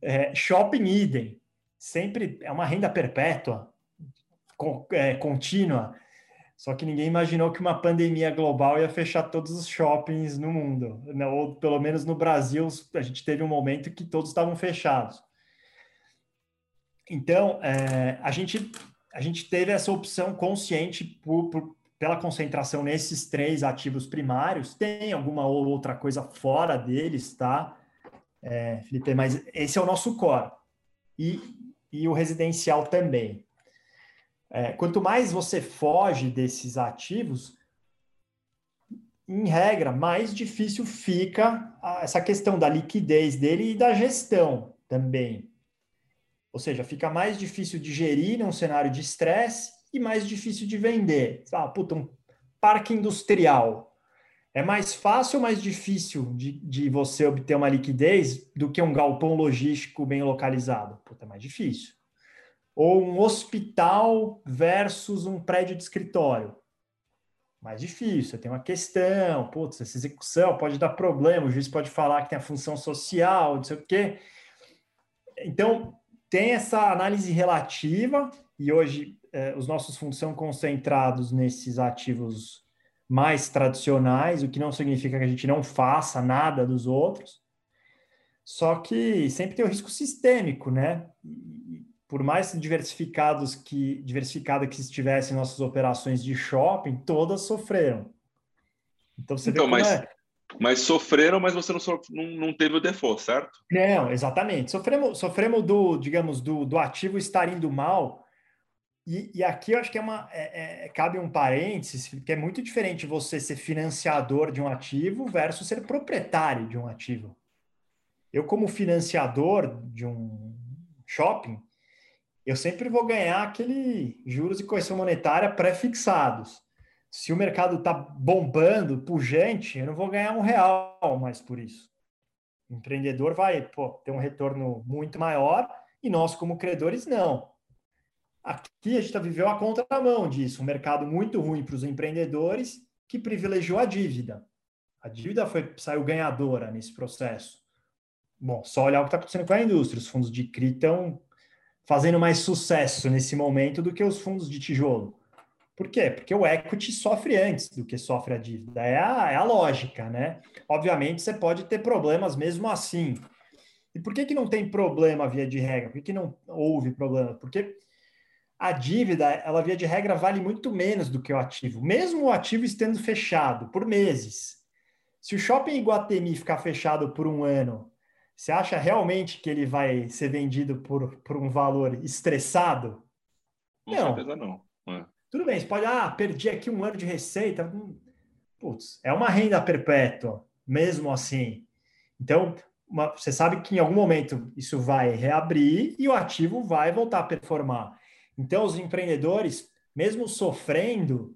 Speaker 2: É, shopping idem, sempre é uma renda perpétua, con, é, contínua. Só que ninguém imaginou que uma pandemia global ia fechar todos os shoppings no mundo, ou pelo menos no Brasil a gente teve um momento que todos estavam fechados. Então é, a gente a gente teve essa opção consciente por, por, pela concentração nesses três ativos primários. Tem alguma outra coisa fora deles, tá? é, Felipe, mas esse é o nosso core. E, e o residencial também. É, quanto mais você foge desses ativos, em regra, mais difícil fica essa questão da liquidez dele e da gestão também. Ou seja, fica mais difícil de gerir num cenário de estresse e mais difícil de vender. Ah, puta, um parque industrial. É mais fácil ou mais difícil de, de você obter uma liquidez do que um galpão logístico bem localizado? Puta, é mais difícil. Ou um hospital versus um prédio de escritório. Mais difícil, tem uma questão, putz, essa execução pode dar problema, o juiz pode falar que tem a função social, não sei o quê. Então, tem essa análise relativa, e hoje eh, os nossos fundos são concentrados nesses ativos mais tradicionais, o que não significa que a gente não faça nada dos outros. Só que sempre tem o risco sistêmico, né? E por mais diversificados que diversificada que estivessem nossas operações de shopping, todas sofreram.
Speaker 1: Então você então, mas, é... mas sofreram, mas você não, não, não teve o default, certo?
Speaker 2: Não, exatamente. Sofremos, sofremos do, digamos, do, do ativo estar indo mal, e, e, aqui eu acho que é uma, é, é, cabe um parênteses, que é muito diferente você ser financiador de um ativo versus ser proprietário de um ativo. Eu, como financiador de um shopping, eu sempre vou ganhar aquele juros e correção monetária pré-fixados. Se o mercado está bombando, pujante, eu não vou ganhar um real mais por isso. O empreendedor vai pô, ter um retorno muito maior e nós, como credores, não. Aqui a gente tá, viveu a contramão disso, um mercado muito ruim para os empreendedores que privilegiou a dívida. A dívida foi, saiu ganhadora nesse processo. Bom, só olhar o que está acontecendo com a indústria. Os fundos de CRI estão fazendo mais sucesso nesse momento do que os fundos de tijolo. Por quê? Porque o equity sofre antes do que sofre a dívida. É a, é a lógica, né? Obviamente, você pode ter problemas mesmo assim. E por que, que não tem problema via de regra? Por que, que não houve problema? Porque a dívida, ela via de regra vale muito menos do que o ativo, mesmo o ativo estando fechado por meses. Se o shopping Iguatemi ficar fechado por um ano, você acha realmente que ele vai ser vendido por, por um valor estressado?
Speaker 1: Com não. certeza não.
Speaker 2: É. Tudo bem, você pode, ah, perdi aqui um ano de receita. Hum, putz, é uma renda perpétua, mesmo assim. Então, uma, você sabe que em algum momento isso vai reabrir e o ativo vai voltar a performar. Então, os empreendedores, mesmo sofrendo,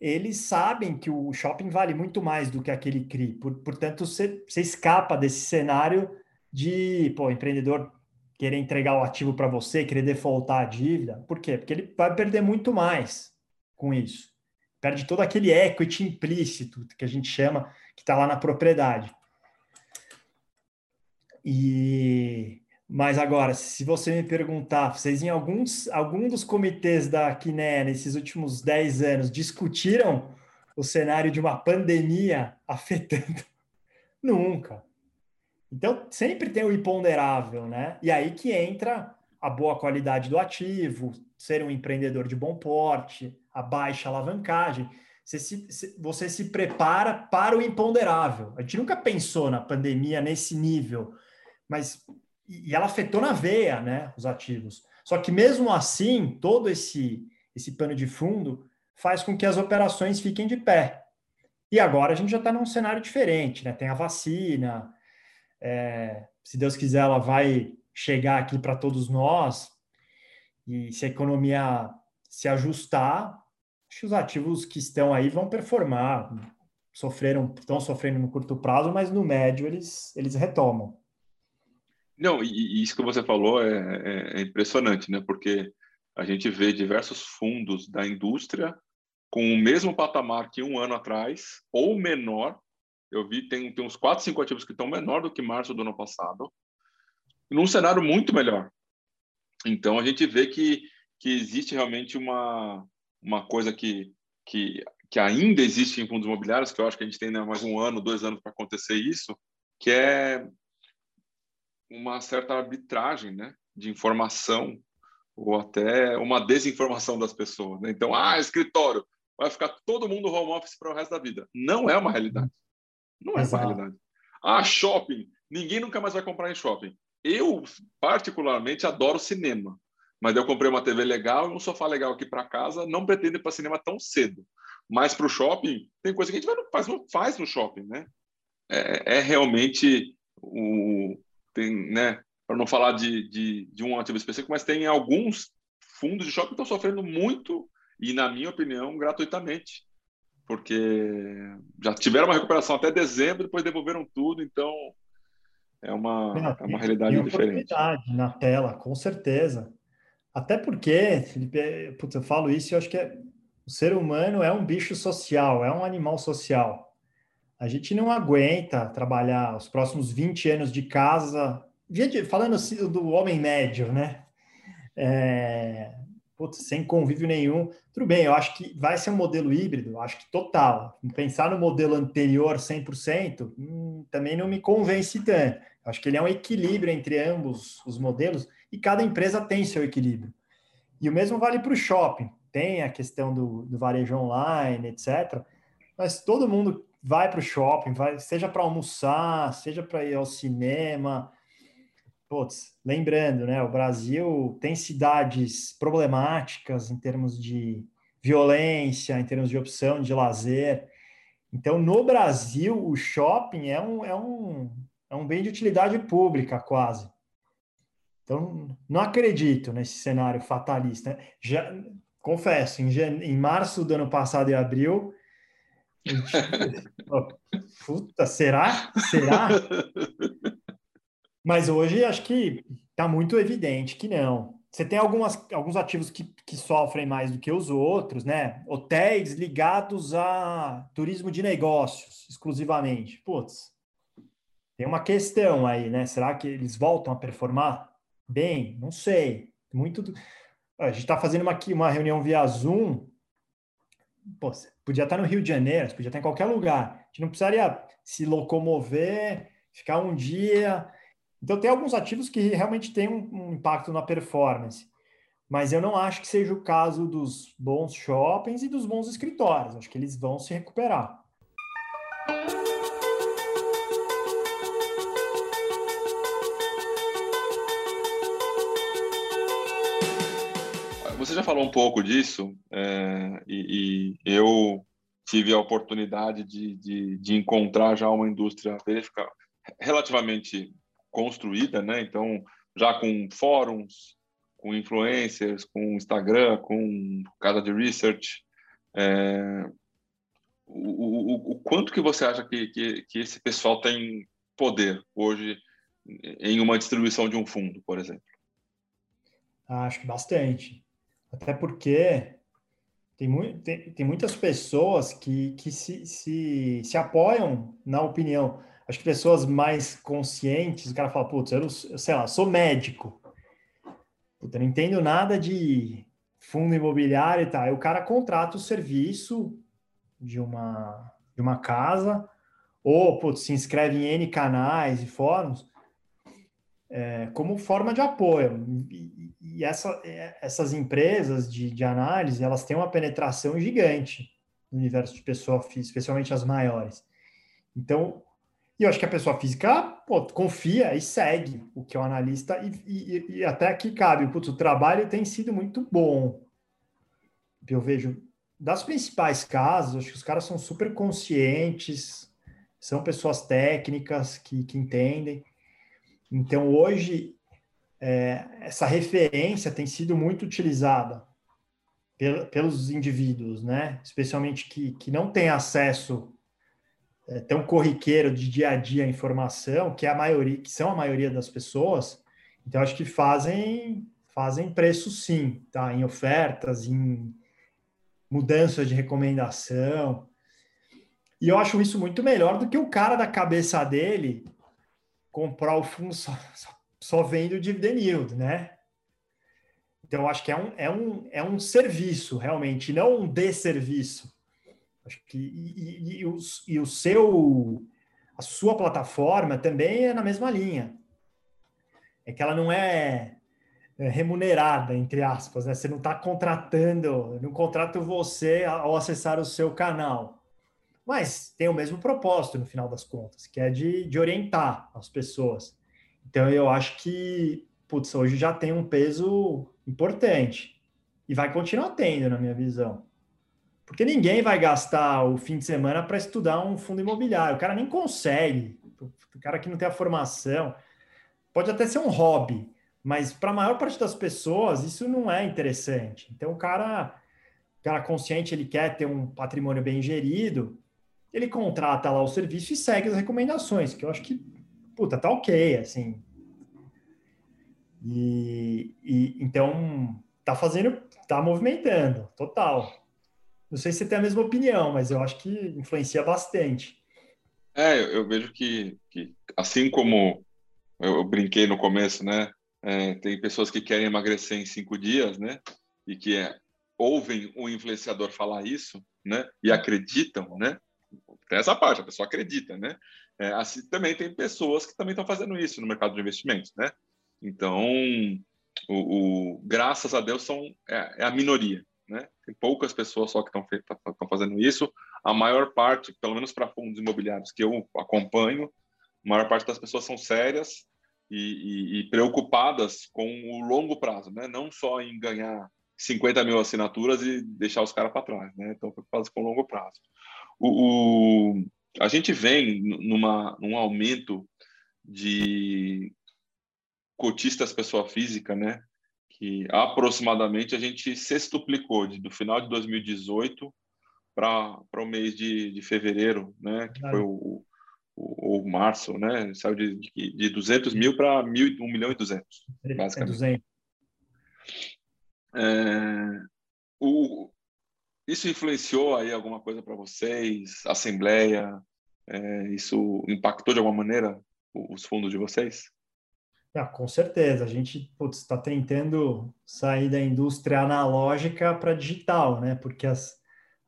Speaker 2: eles sabem que o shopping vale muito mais do que aquele CRI. Por, portanto, você, você escapa desse cenário de, pô, empreendedor querer entregar o ativo para você, querer defaultar a dívida. Por quê? Porque ele vai perder muito mais com isso. Perde todo aquele equity implícito que a gente chama, que está lá na propriedade. E mas agora, se você me perguntar, vocês em alguns algum dos comitês da Quiné nesses últimos 10 anos discutiram o cenário de uma pandemia afetando? Nunca. Então, sempre tem o imponderável, né? E aí que entra a boa qualidade do ativo, ser um empreendedor de bom porte, a baixa alavancagem. Você se, você se prepara para o imponderável. A gente nunca pensou na pandemia nesse nível, mas e ela afetou na veia, né, os ativos. Só que mesmo assim, todo esse esse pano de fundo faz com que as operações fiquem de pé. E agora a gente já está num cenário diferente, né? Tem a vacina, é, se Deus quiser, ela vai chegar aqui para todos nós. E se a economia se ajustar, acho que os ativos que estão aí vão performar. Sofreram, estão sofrendo no curto prazo, mas no médio eles, eles retomam.
Speaker 1: Não, e, isso que você falou é, é, é impressionante, né? Porque a gente vê diversos fundos da indústria com o mesmo patamar que um ano atrás, ou menor. Eu vi, tem, tem uns 4, 5 ativos que estão menor do que março do ano passado, num cenário muito melhor. Então, a gente vê que, que existe realmente uma, uma coisa que, que, que ainda existe em fundos imobiliários, que eu acho que a gente tem né, mais um ano, dois anos para acontecer isso, que é uma certa arbitragem né, de informação ou até uma desinformação das pessoas. Né? Então, ah, escritório, vai ficar todo mundo home office para o resto da vida. Não é uma realidade. Não é Exato. uma realidade. Ah, shopping, ninguém nunca mais vai comprar em shopping. Eu, particularmente, adoro cinema. Mas eu comprei uma TV legal e um sofá legal aqui para casa. Não pretendo ir para cinema tão cedo. Mas para o shopping, tem coisa que a gente não faz, não faz no shopping, né? É, é realmente o, tem, né, para não falar de, de, de, um ativo específico, mas tem alguns fundos de shopping que estão sofrendo muito e, na minha opinião, gratuitamente, porque já tiveram uma recuperação até dezembro, depois devolveram tudo, então é uma, não, é uma realidade tem diferente.
Speaker 2: na tela, com certeza. Até porque, Felipe, putz, eu falo isso, eu acho que é, o ser humano é um bicho social, é um animal social. A gente não aguenta trabalhar os próximos 20 anos de casa, falando assim, do homem médio, né? É, putz, sem convívio nenhum. Tudo bem, eu acho que vai ser um modelo híbrido, acho que total. Pensar no modelo anterior 100% hum, também não me convence tanto. Acho que ele é um equilíbrio entre ambos os modelos e cada empresa tem seu equilíbrio. E o mesmo vale para o shopping. Tem a questão do, do varejo online, etc. Mas todo mundo vai para o shopping, vai, seja para almoçar, seja para ir ao cinema. Putz, lembrando, né? O Brasil tem cidades problemáticas em termos de violência, em termos de opção de lazer. Então, no Brasil, o shopping é um, é um, é um bem de utilidade pública, quase. Então, não acredito nesse cenário fatalista. Já confesso, em, em março do ano passado e abril, Puta, será? Será? Mas hoje acho que está muito evidente que não. Você tem algumas, alguns ativos que, que sofrem mais do que os outros, né? Hotéis ligados a turismo de negócios, exclusivamente. Putz, tem uma questão aí, né? Será que eles voltam a performar bem? Não sei. Muito. A gente está fazendo uma, uma reunião via Zoom. Pô, podia estar no Rio de Janeiro, podia estar em qualquer lugar. A gente não precisaria se locomover, ficar um dia. Então, tem alguns ativos que realmente têm um, um impacto na performance. Mas eu não acho que seja o caso dos bons shoppings e dos bons escritórios. Acho que eles vão se recuperar.
Speaker 1: Você já falou um pouco disso, é, e, e, eu tive a oportunidade de, de, de, encontrar já uma indústria relativamente construída, né? Então, já com fóruns, com influencers, com Instagram, com casa de research. É, o, o, o, quanto que você acha que, que, que esse pessoal tem poder hoje em uma distribuição de um fundo, por exemplo?
Speaker 2: Acho que bastante. Até porque tem, tem, tem muitas pessoas que, que se, se, se apoiam na opinião. Acho que pessoas mais conscientes, o cara fala, putz, eu, eu sei lá, sou médico. Puta, não entendo nada de fundo imobiliário e tal. Aí o cara contrata o serviço de uma, de uma casa, ou putz, se inscreve em N canais e fóruns, é, como forma de apoio. E, e essa, é, essas empresas de, de análise, elas têm uma penetração gigante no universo de pessoa física, especialmente as maiores. Então, e eu acho que a pessoa física pô, confia e segue o que é o analista, e, e, e até aqui cabe, putz, o trabalho tem sido muito bom. Eu vejo das principais casas, acho que os caras são super conscientes, são pessoas técnicas que, que entendem. Então, hoje, é, essa referência tem sido muito utilizada pel, pelos indivíduos, né? Especialmente que, que não têm acesso é, tão corriqueiro de dia a dia à informação, que é a maioria, que são a maioria das pessoas. Então, acho que fazem fazem preço sim, tá? Em ofertas, em mudanças de recomendação. E eu acho isso muito melhor do que o cara da cabeça dele comprar o fundo só, só, só vendo o dividend yield, né? Então, acho que é um, é um, é um serviço, realmente, não um desserviço. Acho que e, e, e, o, e o seu, a sua plataforma também é na mesma linha. É que ela não é, é remunerada, entre aspas, né? Você não está contratando, não contrata você ao acessar o seu canal mas tem o mesmo propósito no final das contas, que é de, de orientar as pessoas. Então eu acho que, putz, hoje já tem um peso importante e vai continuar tendo, na minha visão. Porque ninguém vai gastar o fim de semana para estudar um fundo imobiliário. O cara nem consegue. O cara que não tem a formação. Pode até ser um hobby, mas para a maior parte das pessoas isso não é interessante. Então o cara, o cara consciente, ele quer ter um patrimônio bem gerido, ele contrata lá o serviço e segue as recomendações, que eu acho que, puta, tá ok, assim. E, e então tá fazendo, tá movimentando, total. Não sei se você tem a mesma opinião, mas eu acho que influencia bastante.
Speaker 1: É, eu, eu vejo que, que, assim como eu, eu, brinquei no começo, né? É, tem pessoas que querem emagrecer em cinco dias, né? E que é, ouvem o influenciador falar isso, né? E acreditam, né? Tem essa parte, a pessoa acredita, né? É, assim, também tem pessoas que também estão fazendo isso no mercado de investimentos, né? Então, o, o graças a Deus, são, é, é, a minoria, né? Tem poucas pessoas só que estão fazendo isso. A maior parte, pelo menos para fundos imobiliários que eu acompanho, a maior parte das pessoas são sérias e, e, e preocupadas com o longo prazo, né? Não só em ganhar 50 mil assinaturas e deixar os caras para trás, né? Então, preocupadas com o longo prazo. O, o, a gente vem numa, num aumento de cotistas pessoa física, né? Que aproximadamente a gente sextuplicou de, do final de 2018 para o mês de, de fevereiro, né? Que foi o, o, o, março, né? Saiu de, de, de 200 mil para 1 milhão e 200, basicamente. É 200. É, o, isso influenciou aí alguma coisa para vocês? Assembleia? É, isso impactou de alguma maneira os fundos de vocês?
Speaker 2: Ah, com certeza. A gente está tentando sair da indústria analógica para digital, né? Porque as,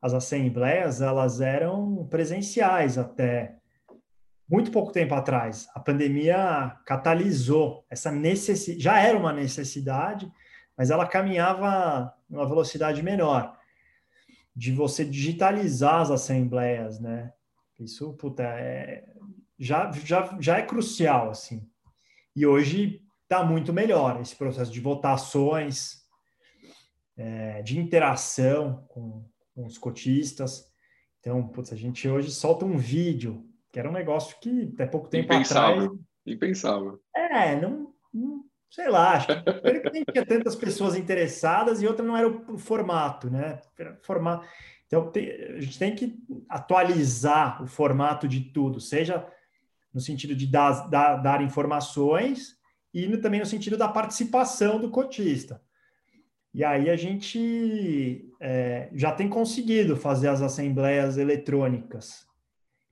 Speaker 2: as assembleias elas eram presenciais até muito pouco tempo atrás. A pandemia catalisou essa necessidade, já era uma necessidade, mas ela caminhava numa velocidade menor de você digitalizar as assembleias, né? Isso, puta, é, já, já, já é crucial, assim. E hoje está muito melhor esse processo de votações, é, de interação com, com, os cotistas. Então, putz, a gente hoje solta um vídeo, que era um negócio que até pouco tempo
Speaker 1: Impensável.
Speaker 2: atrás...
Speaker 1: Impensável.
Speaker 2: É, não, não sei lá, acho que tinha tantas pessoas interessadas e outra não era o, formato, né? Formato. Então, tem, a gente tem que atualizar o formato de tudo, seja no sentido de dar, dar, dar informações e no, também no sentido da participação do cotista. E aí a gente é, já tem conseguido fazer as assembleias eletrônicas.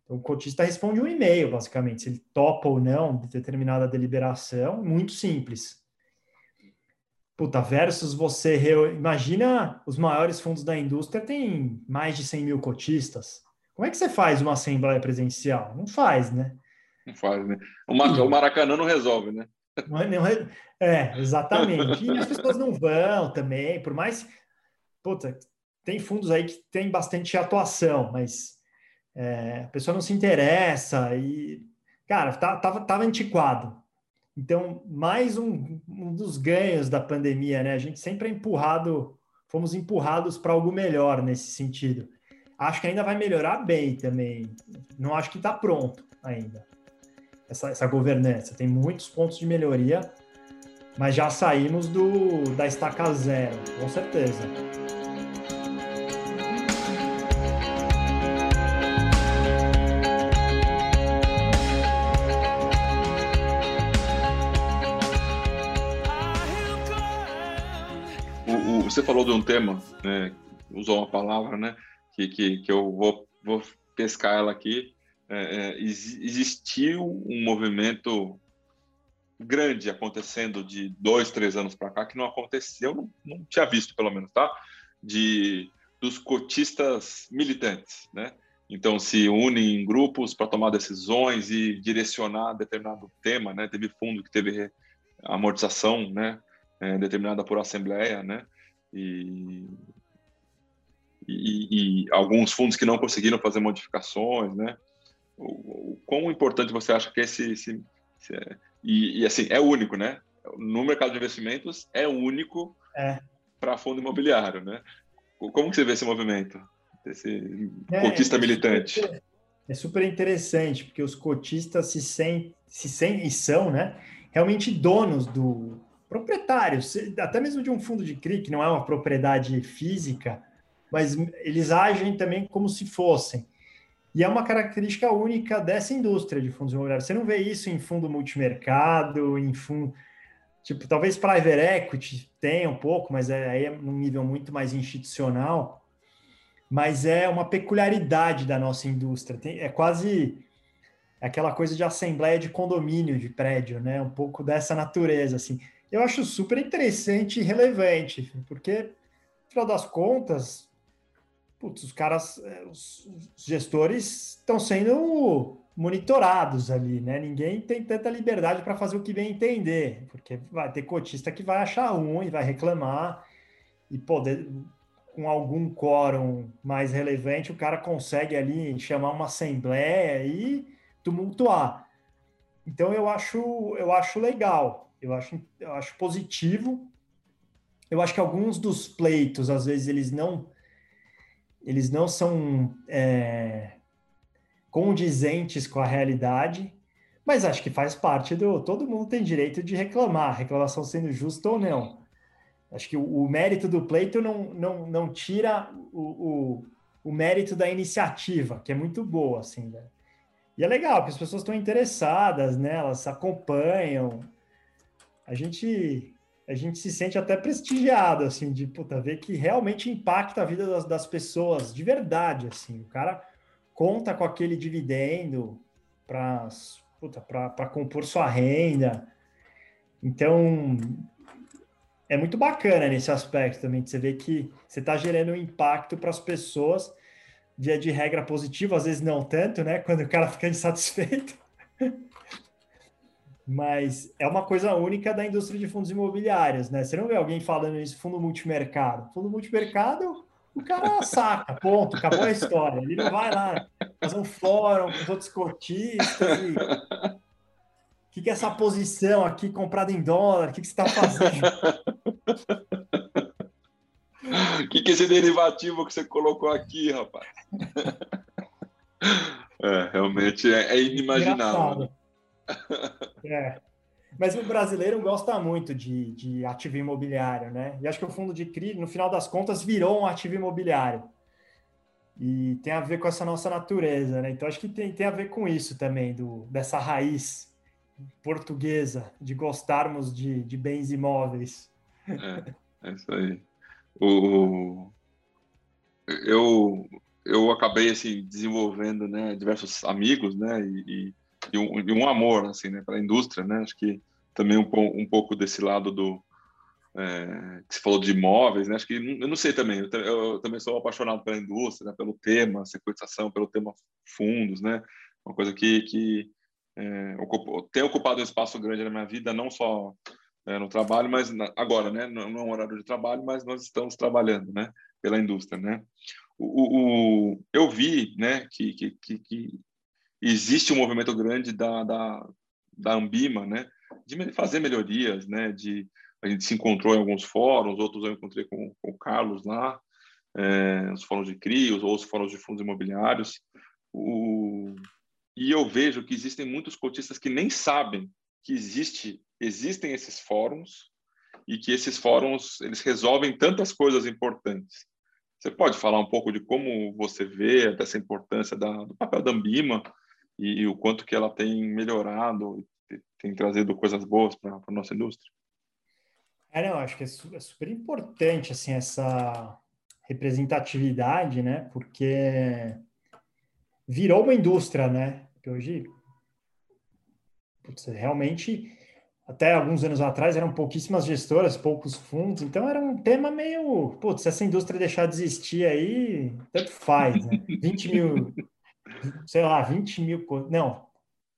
Speaker 2: Então, o cotista responde um e-mail, basicamente, se ele topa ou não de determinada deliberação, muito simples. Puta, versus você. Imagina os maiores fundos da indústria têm mais de 100 mil cotistas. Como é que você faz uma assembleia presencial? Não faz, né?
Speaker 1: Não faz, né? O, o Maracanã não resolve, né?
Speaker 2: É, exatamente. E as pessoas não vão também, por mais. Puta, tem fundos aí que tem bastante atuação, mas é, a pessoa não se interessa e. Cara, tá, tava, tava antiquado. Então, mais um, um dos ganhos da pandemia, né? A gente sempre é empurrado, fomos empurrados para algo melhor nesse sentido. Acho que ainda vai melhorar bem também. Não acho que está pronto ainda essa, essa governança. Tem muitos pontos de melhoria, mas já saímos do da estaca zero, com certeza.
Speaker 1: você falou de um tema, né, usou uma palavra, né, que, que, que eu vou, vou pescar ela aqui, é, é existiu um movimento grande acontecendo de dois, três anos para cá que não aconteceu, não, não tinha visto pelo menos, tá? De dos cotistas militantes, né? Então se unem em grupos para tomar decisões e direcionar determinado tema, né? Teve fundo que teve amortização, né? É, determinada por assembleia, né? E, e, e, alguns fundos que não conseguiram fazer modificações, né? O, o quão importante você acha que esse, esse, esse é, e, e, assim é único, né? No mercado de investimentos é único é. para fundo imobiliário, né? Como que você vê esse movimento, esse é, cotista é militante?
Speaker 2: É super interessante porque os cotistas se sentem, se sentem e são, né? Realmente donos do proprietários, até mesmo de um fundo de CRI, que não é uma propriedade física, mas eles agem também como se fossem. E é uma característica única dessa indústria de fundos imobiliários. Você não vê isso em fundo multimercado, em fundo. Tipo, talvez private equity tenha um pouco, mas é, aí é num nível muito mais institucional. Mas é uma peculiaridade da nossa indústria. Tem, é quase aquela coisa de assembleia de condomínio de prédio, né? Um pouco dessa natureza, assim. Eu acho super interessante e relevante, porque, no final das contas, putz, os caras, é, os, gestores estão sendo monitorados ali, né? Ninguém tem tanta liberdade para fazer o que bem entender, porque vai ter cotista que vai achar ruim, vai reclamar e poder com algum quórum mais relevante, o cara consegue ali chamar uma assembleia e tumultuar. Então eu acho, eu acho legal, eu acho, eu acho positivo. Eu acho que alguns dos pleitos, às vezes, eles não eles não são é, condizentes com a realidade, mas acho que faz parte do. Todo mundo tem direito de reclamar, reclamação sendo justa ou não. Acho que o, o mérito do pleito não, não, não tira o, o, o, mérito da iniciativa, que é muito boa, assim, né? E é legal, porque as pessoas estão interessadas, né? Elas acompanham. A gente a gente se sente até prestigiado, assim, de puta, ver que realmente impacta a vida das, das pessoas de verdade, assim. O cara conta com aquele dividendo para compor sua renda. Então, é muito bacana nesse aspecto também, de você ver que você está gerando um impacto para as pessoas, via de regra positiva, às vezes não tanto, né? Quando o cara fica insatisfeito. mas é uma coisa única da indústria de fundos imobiliários, né? Você não vê alguém falando isso, fundo multimercado. Fundo multimercado, o cara saca, ponto, acabou a história. Ele não vai lá fazer um fórum com os outros cotistas e... O que, que é essa posição aqui comprada em dólar? O que, que você está fazendo?
Speaker 1: O que, que é esse derivativo que você colocou aqui, rapaz? É, realmente é, é inimaginável.
Speaker 2: É. Mas o brasileiro gosta muito de, de ativo imobiliário, né? E acho que o fundo de CRI, no final das contas, virou um ativo imobiliário. E tem a ver com essa nossa natureza, né? Então acho que tem, tem a ver com isso também, do, dessa raiz portuguesa de gostarmos de, de bens imóveis.
Speaker 1: É, é isso aí. o, eu, eu acabei assim, desenvolvendo né, diversos amigos né, e, e, um, e um amor assim, né, para a indústria. Né? Acho que também um, um pouco desse lado do, é, que você falou de imóveis, né? Acho que eu não sei também. Eu, eu também sou apaixonado pela indústria, né? pelo tema securitização, pelo tema fundos, né? Uma coisa que, que é, ocupo, tem ocupado um espaço grande na minha vida, não só é, no trabalho, mas na, agora, né? Não, é um horário de trabalho, mas nós estamos trabalhando, né? Pela indústria, né? O, o eu vi, né? Que, que, que existe um movimento grande da, da, da Ambima, né? De fazer melhorias, né? De a gente se encontrou em alguns fóruns, outros eu encontrei com, com o Carlos lá, é, os fóruns de CRIOS ou os fóruns de fundos imobiliários. O, e eu vejo que existem muitos cotistas que nem sabem que existe, existem esses fóruns e que esses fóruns eles resolvem tantas coisas importantes. Você pode falar um pouco de como você vê dessa importância da, do papel da Ambima e, e, o quanto que ela tem melhorado, tem trazido coisas boas para a nossa indústria?
Speaker 2: É, não, acho que é, é super importante, assim, essa representatividade, né? Porque virou uma indústria, né? Que hoje, putz, realmente, até alguns anos atrás, eram pouquíssimas gestoras, poucos fundos, então era um tema meio, putz, se essa indústria deixar de existir aí, tanto faz, né? 20 mil, sei lá, 20 mil, não,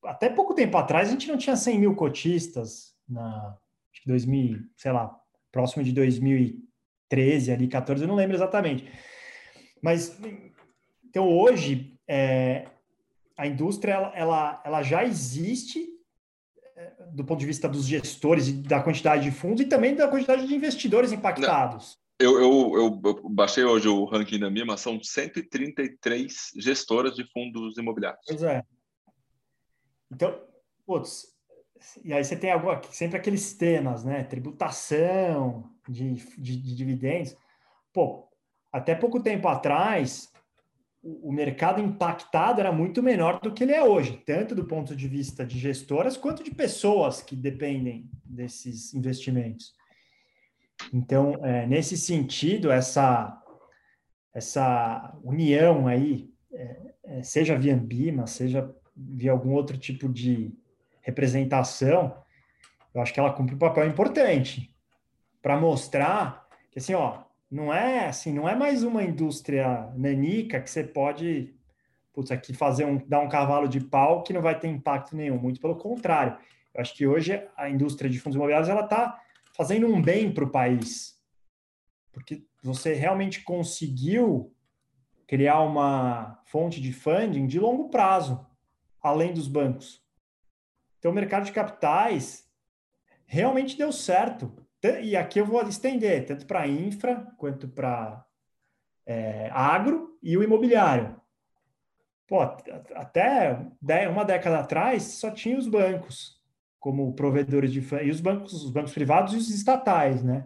Speaker 2: até pouco tempo atrás a gente não tinha 100 mil cotistas na, 2000, sei lá, próximo de 2013, ali, 14, eu não lembro exatamente. Mas, então, hoje, é, a indústria, ela, ela, ela já existe é, do ponto de vista dos gestores e da quantidade de fundos e também da quantidade de investidores impactados.
Speaker 1: Eu, eu, eu, baixei hoje o ranking da minha, mas são 133 gestoras de fundos imobiliários.
Speaker 2: Pois é. Então, putz, e aí você tem alguma, sempre aqueles temas, né? Tributação de, de, de dividendos. Pô, até pouco tempo atrás, o, o mercado impactado era muito menor do que ele é hoje, tanto do ponto de vista de gestoras quanto de pessoas que dependem desses investimentos. Então, é, nesse sentido, essa, essa união aí, é, é, seja via Ambima, seja via algum outro tipo de representação, eu acho que ela cumpre um papel importante para mostrar que assim, ó, não é assim, não é mais uma indústria nanica que você pode putz, aqui fazer um dar um cavalo de pau que não vai ter impacto nenhum, muito pelo contrário. Eu acho que hoje a indústria de fundos imobiliários ela está fazendo um bem para o país, porque você realmente conseguiu criar uma fonte de funding de longo prazo, além dos bancos. Então, o mercado de capitais realmente deu certo. E aqui eu vou estender, tanto para infra quanto para é, agro e o imobiliário. Pô, até uma década atrás só tinha os bancos como provedores de e os bancos, os bancos privados e os estatais, né?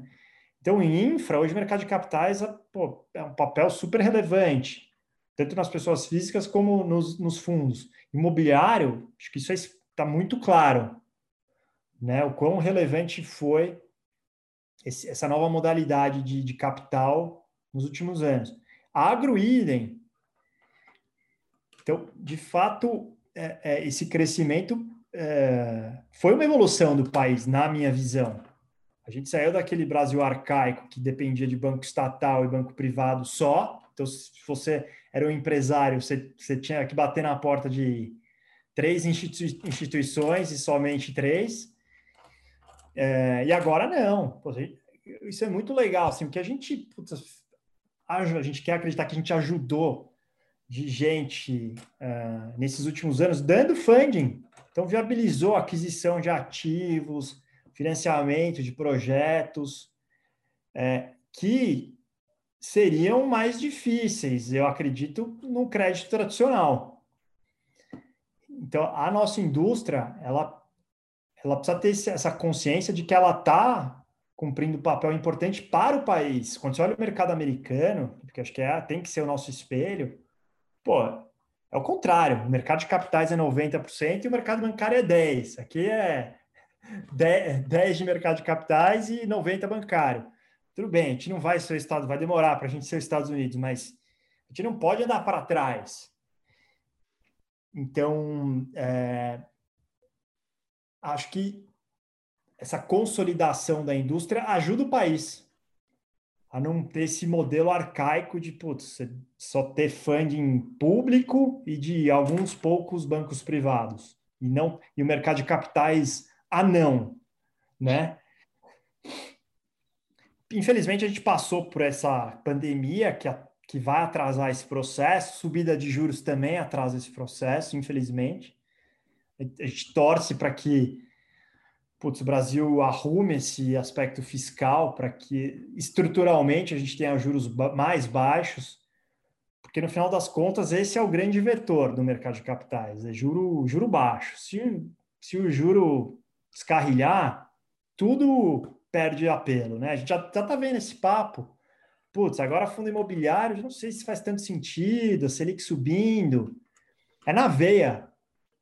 Speaker 2: Então, em infra, hoje o mercado de capitais pô, é um papel super relevante, tanto nas pessoas físicas como nos, nos fundos. Imobiliário, acho que isso está muito claro né, o quão relevante foi esse, essa nova modalidade de, de, capital nos últimos anos. Agro idem. Então, de fato, é, é, esse crescimento é, foi uma evolução do país, na minha visão. A gente saiu daquele Brasil arcaico que dependia de banco estatal e banco privado só. Então, se você era um empresário, você, você tinha que bater na porta de três institui instituições e somente três. É, e agora não. Isso é muito legal, assim, porque a gente, putz, a gente quer acreditar que a gente ajudou de gente uh, nesses últimos anos dando funding. Então, viabilizou a aquisição de ativos, financiamento de projetos é, que seriam mais difíceis, eu acredito, no crédito tradicional. Então, a nossa indústria, ela, ela precisa ter essa consciência de que ela está cumprindo um papel importante para o país. Quando você olha o mercado americano, porque acho que é, tem que ser o nosso espelho, pô, é o contrário. O mercado de capitais é 90% e o mercado bancário é 10%. Aqui é 10 de mercado de capitais e 90% bancário. tudo bem, a gente não vai ser o Estado, vai demorar para a gente ser os Estados Unidos, mas a gente não pode andar para trás. Então, é, acho que essa consolidação da indústria ajuda o país a não ter esse modelo arcaico de putz, só ter funding público e de alguns poucos bancos privados e não e o mercado de capitais a não, né? infelizmente, a gente passou por essa pandemia que, a, que vai atrasar esse processo, subida de juros também atrasa esse processo, infelizmente. A gente torce para que putz, o Brasil arrume esse aspecto fiscal para que estruturalmente a gente tenha juros mais baixos, porque no final das contas esse é o grande vetor do mercado de capitais, é juro, juro baixo. Se, se o juro descarrilhar, tudo perde apelo, né? A gente já, já tá vendo esse papo. Putz, agora fundo imobiliário, não sei se faz tanto sentido, a Selic subindo. É na veia.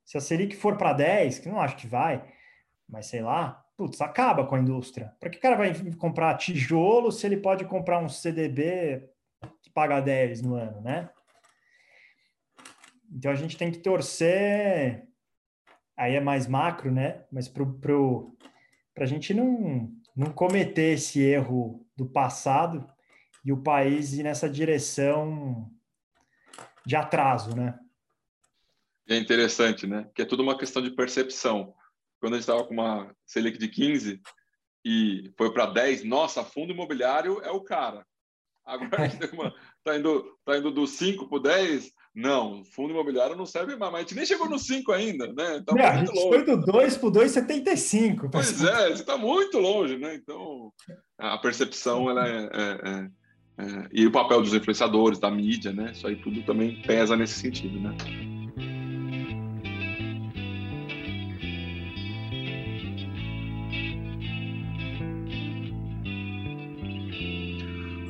Speaker 2: Se a Selic for para 10, que não acho que vai, mas sei lá, putz, acaba com a indústria. Para que o cara vai comprar tijolo se ele pode comprar um CDB que paga 10 no ano, né? Então a gente tem que torcer, aí é mais macro, né? Mas para a gente não, não cometer esse erro do passado e o país ir nessa direção de atraso, né?
Speaker 1: É interessante, né? Que é tudo uma questão de percepção. Quando a gente estava com uma Selic de 15 e foi para 10, nossa, fundo imobiliário é o cara. Agora a gente está indo, tá indo do 5 para o 10, não, fundo imobiliário não serve mais, mas a gente nem chegou no 5 ainda, né?
Speaker 2: Tá não, a gente longe. foi do 2 para o 2,75.
Speaker 1: Pois é, você está muito longe, né? Então, a percepção, ela é, é, é, é, E o papel dos influenciadores, da mídia, né? Isso aí tudo também pesa nesse sentido, né?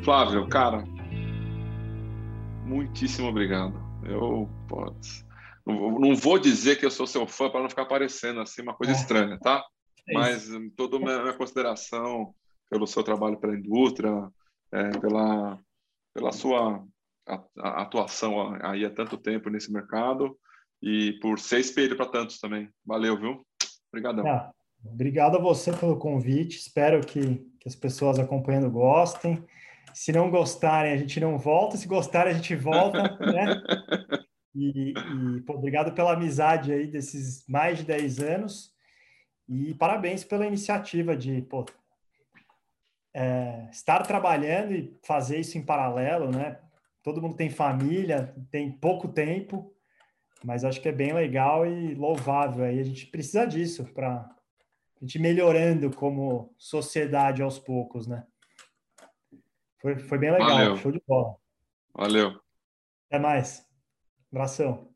Speaker 1: Flávio, cara, muitíssimo obrigado. Eu pode, não vou dizer que eu sou seu fã para não ficar parecendo assim uma coisa é. estranha, tá? É Mas toda a minha, consideração pelo seu trabalho pela indústria, é, pela, pela sua atuação aí há tanto tempo nesse mercado e por ser espelho para tantos também. Valeu, viu? Obrigadão.
Speaker 2: Ah, obrigado a você pelo convite. Espero que, que as pessoas acompanhando gostem. Se não gostarem, a gente não volta. Se gostarem, a gente volta, né? E, e pô, obrigado pela amizade aí desses mais de 10 anos. E parabéns pela iniciativa de pô, é, estar trabalhando e fazer isso em paralelo, né? Todo mundo tem família, tem pouco tempo, mas acho que é bem legal e louvável. Aí a gente precisa disso para a gente melhorando como sociedade aos poucos, né? Foi, foi bem legal, Valeu. show de bola.
Speaker 1: Valeu.
Speaker 2: Até mais. Abração.